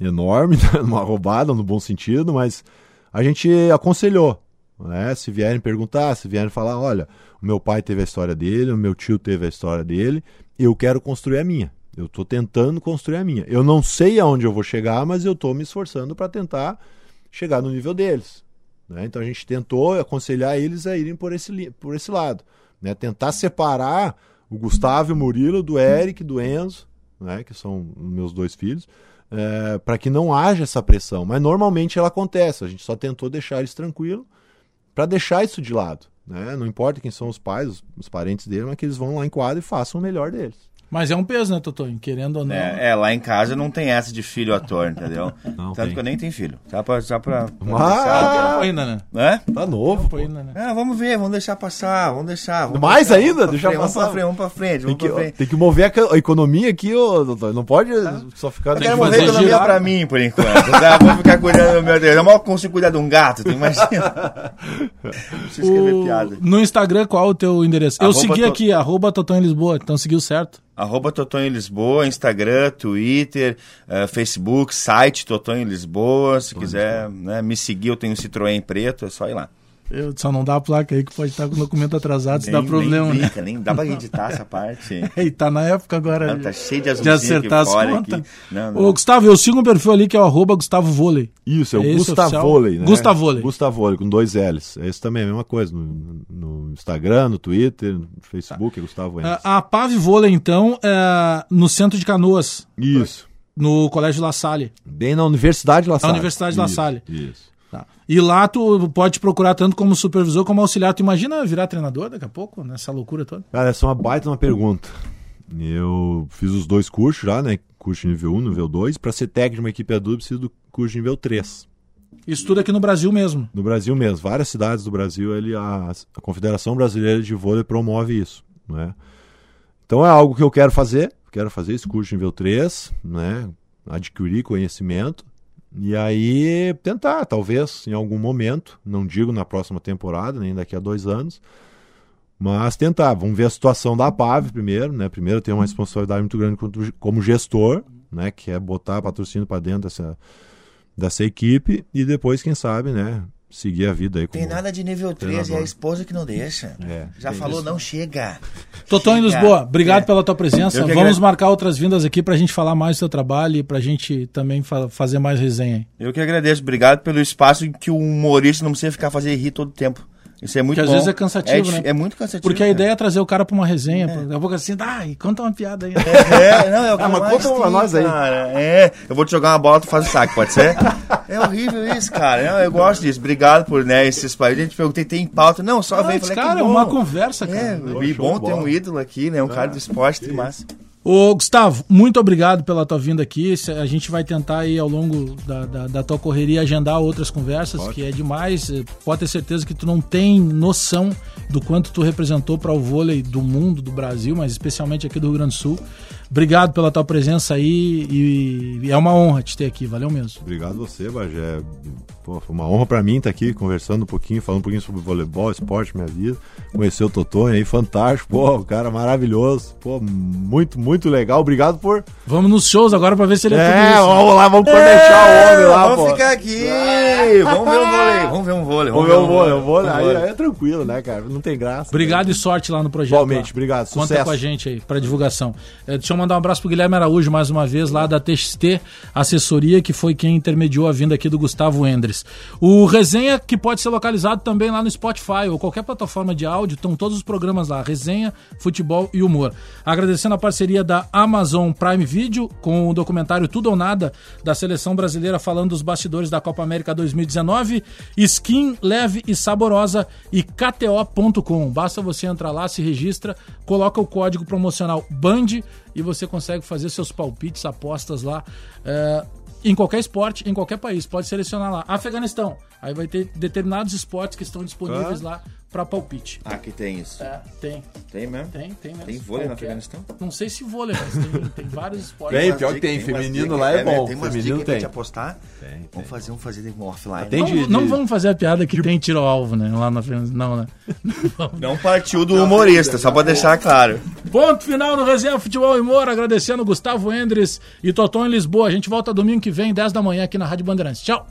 enorme, (laughs) né? numa roubada, no bom sentido, mas a gente aconselhou, né? Se vierem perguntar, se vierem falar, olha, o meu pai teve a história dele, o meu tio teve a história dele, eu quero construir a minha. Eu estou tentando construir a minha. Eu não sei aonde eu vou chegar, mas eu estou me esforçando para tentar chegar no nível deles. né? Então a gente tentou aconselhar eles a irem por esse, por esse lado. né? Tentar separar o Gustavo e o Murilo do Eric, do Enzo, né? que são meus dois filhos, para que não haja essa pressão. Mas normalmente ela acontece. A gente só tentou deixar eles tranquilos para deixar isso de lado. Né? Não importa quem são os pais, os, os parentes dele, mas que eles vão lá em quadro e façam o melhor deles. Mas é um peso, né, Totonho? Querendo ou não. É, é, lá em casa não tem essa de filho ator, entendeu? (laughs) Não Tanto tem. que eu nem tenho filho. Só pra. Só pra, pra Ah! Ainda, né? deixar- Hã? Tá novo. Ainda, né? Ah, vamos ver, vamos deixar passar, vamos deixar. Vamos Mais deixar, ainda? Deixar frente, passar? Vamos pra frente, vamos pra frente, Tem vamos que, pra frente. tem que mover a, economia aqui, ô, doutor. Não pode só ficar. Eu quero que mover a economia girar. pra mim, por enquanto. Tá? Vou ficar cuidando do meu Deus. Eu mal consigo cuidar de um gato, tu imagina? (laughs) Preciso escrever O- piada. No Instagram, qual o teu endereço? Eu Arroba segui to- aqui, arroba Totonho Lisboa, então seguiu certo. Arroba Totonho em Lisboa, Instagram, Twitter, eh, Facebook, site Totonho em Lisboa. Se quiser né, me seguir, eu tenho um Citroën preto, é só ir lá. Eu só não dá a placa aí que pode estar com o documento atrasado, se dá problema, nem né? brinca, nem dá pra editar essa parte. (laughs) E tá na época agora Não, tá cheio de de acertar aqui as contas. Não, não. Ô, Gustavo, eu sigo um perfil ali que é o arroba Gustavo Vôlei. Isso, é o É esse Gustavo né? Gustavo Vôlei. Gustavo Vôlei, com dois L's. Esse também é a mesma coisa. No, no Instagram, no Twitter, no Facebook, é Gustavo Endes. Ah, A Pave Vôlei, então, é no centro de Canoas. Isso. No Colégio La Salle. Bem na Universidade La Salle. Na Universidade La Isso, Salle. Isso. E lá tu pode procurar tanto como supervisor como auxiliar. Tu imagina virar treinador daqui a pouco, nessa loucura toda? Cara, essa é uma baita uma pergunta. Eu fiz os dois cursos já, né? Curso nível 1, nível 2. Para ser técnico de uma equipe adulta, preciso do curso nível 3. Isso tudo aqui no Brasil mesmo. No Brasil mesmo, várias cidades do Brasil, ele, a, a Confederação Brasileira de Vôlei promove isso. Né? Então é algo que eu quero fazer, quero fazer esse curso nível 3, né? adquirir conhecimento e aí tentar, talvez, em algum momento, não digo na próxima temporada, nem daqui a dois anos, mas tentar. Vamos ver a situação da PAV primeiro, né? Primeiro tem uma responsabilidade muito grande como gestor, né? Que é botar patrocínio para dentro dessa, dessa equipe e depois, quem sabe, né? Seguir a vida aí. Tem nada de nível 3 e é a esposa que não deixa. É, Já falou, não chega. Totó em. Lisboa, obrigado É. pela tua presença. Vamos agra- marcar outras vindas aqui pra gente falar mais do teu trabalho e pra gente também fa- fazer mais resenha aí. Eu que agradeço. Obrigado pelo espaço em que o humorista não precisa ficar fazer rir todo o tempo. Isso é muito Que às bom. vezes é cansativo, dif- né? É muito cansativo. Porque a ideia é trazer o cara pra uma resenha. Daqui a pouco assim, ah, e conta uma piada aí. (laughs) É, não, é o que Ah, mas conta uma nós aí. cara. É, eu vou te jogar uma bola, tu faz o saque, pode ser? (laughs) É horrível isso, cara. Não, eu gosto disso. Obrigado por, né, esses países. A gente perguntei, tem pauta? Não, só veio. Mas, Falei, cara, que é uma conversa, É, cara. e show bom de ter bola. um ídolo aqui, né? Um cara do esporte, tem massa. Ô, Gustavo, muito obrigado pela tua vinda aqui. A gente vai tentar aí ao longo da, da, da tua correria agendar outras conversas, que é demais. Eh, Pode ter certeza que tu não tem noção do quanto tu representou para o vôlei do mundo, do Brasil, mas especialmente aqui do Rio Grande do Sul. Obrigado pela tua presença aí e, e é uma honra te ter aqui. Valeu mesmo. Obrigado você, Bagé. Pô, foi uma honra pra mim estar aqui conversando um pouquinho, falando um pouquinho sobre voleibol, esporte, minha vida. Conhecer o Totonho aí, fantástico. Pô, um cara maravilhoso. Pô, muito, muito legal. Obrigado por. Vamos nos shows agora para ver se ele é, É, tudo isso. vamos lá, vamos cornetear o homem lá, vamos pô. ficar aqui. Vamos ver um vôlei. Vamos ver um vôlei. Vamos ver o vôlei, o Vamos vôlei. um Aí, vôlei. aí é tranquilo, né, cara? Não tem graça. Obrigado e sorte lá no projeto. Igualmente, obrigado. Conta Sucesso. com a gente aí para divulgação. É, deixa eu mandar um abraço pro Guilherme Araújo mais uma vez, lá da TXT Assessoria, que foi quem intermediou a vinda aqui do Gustavo Endres. O Resenha, que pode ser localizado também lá no Spotify ou qualquer plataforma de áudio, estão todos os programas lá: Resenha, Futebol e Humor. Agradecendo a parceria da Amazon Prime Video com o documentário Tudo ou Nada da seleção brasileira falando dos bastidores da Copa América 2019, Skin leve e saborosa e KTO.com. Basta você entrar lá, se registra, coloca o código promocional BAND e você consegue fazer seus palpites, apostas lá. é, em qualquer esporte, em qualquer país, pode selecionar lá. Afeganistão, aí vai ter determinados esportes que estão disponíveis lá para palpite. Ah, aqui tem isso. É, tem, Tem mesmo? tem, tem mesmo. Tem vôlei no Qualquer. Afeganistão? Não sei se vôlei, mas tem, (laughs) tem vários esportes. Tem, pior que tem. umas Feminino dicas, lá é né? bom. Tem umas Feminino dicas pra tem. te apostar. Vamos fazer um fazer um offline. Tem Não, de- não de- vamos fazer a piada que tem tiro alvo, né? Lá na frente. Não, né? (laughs) Não partiu do humorista, só pra deixar claro. Ponto final no Resenha Futebol e Humor, agradecendo Gustavo Endres e Toton em Lisboa. A gente volta domingo que vem, 10 da manhã, aqui na Rádio Bandeirantes. Tchau!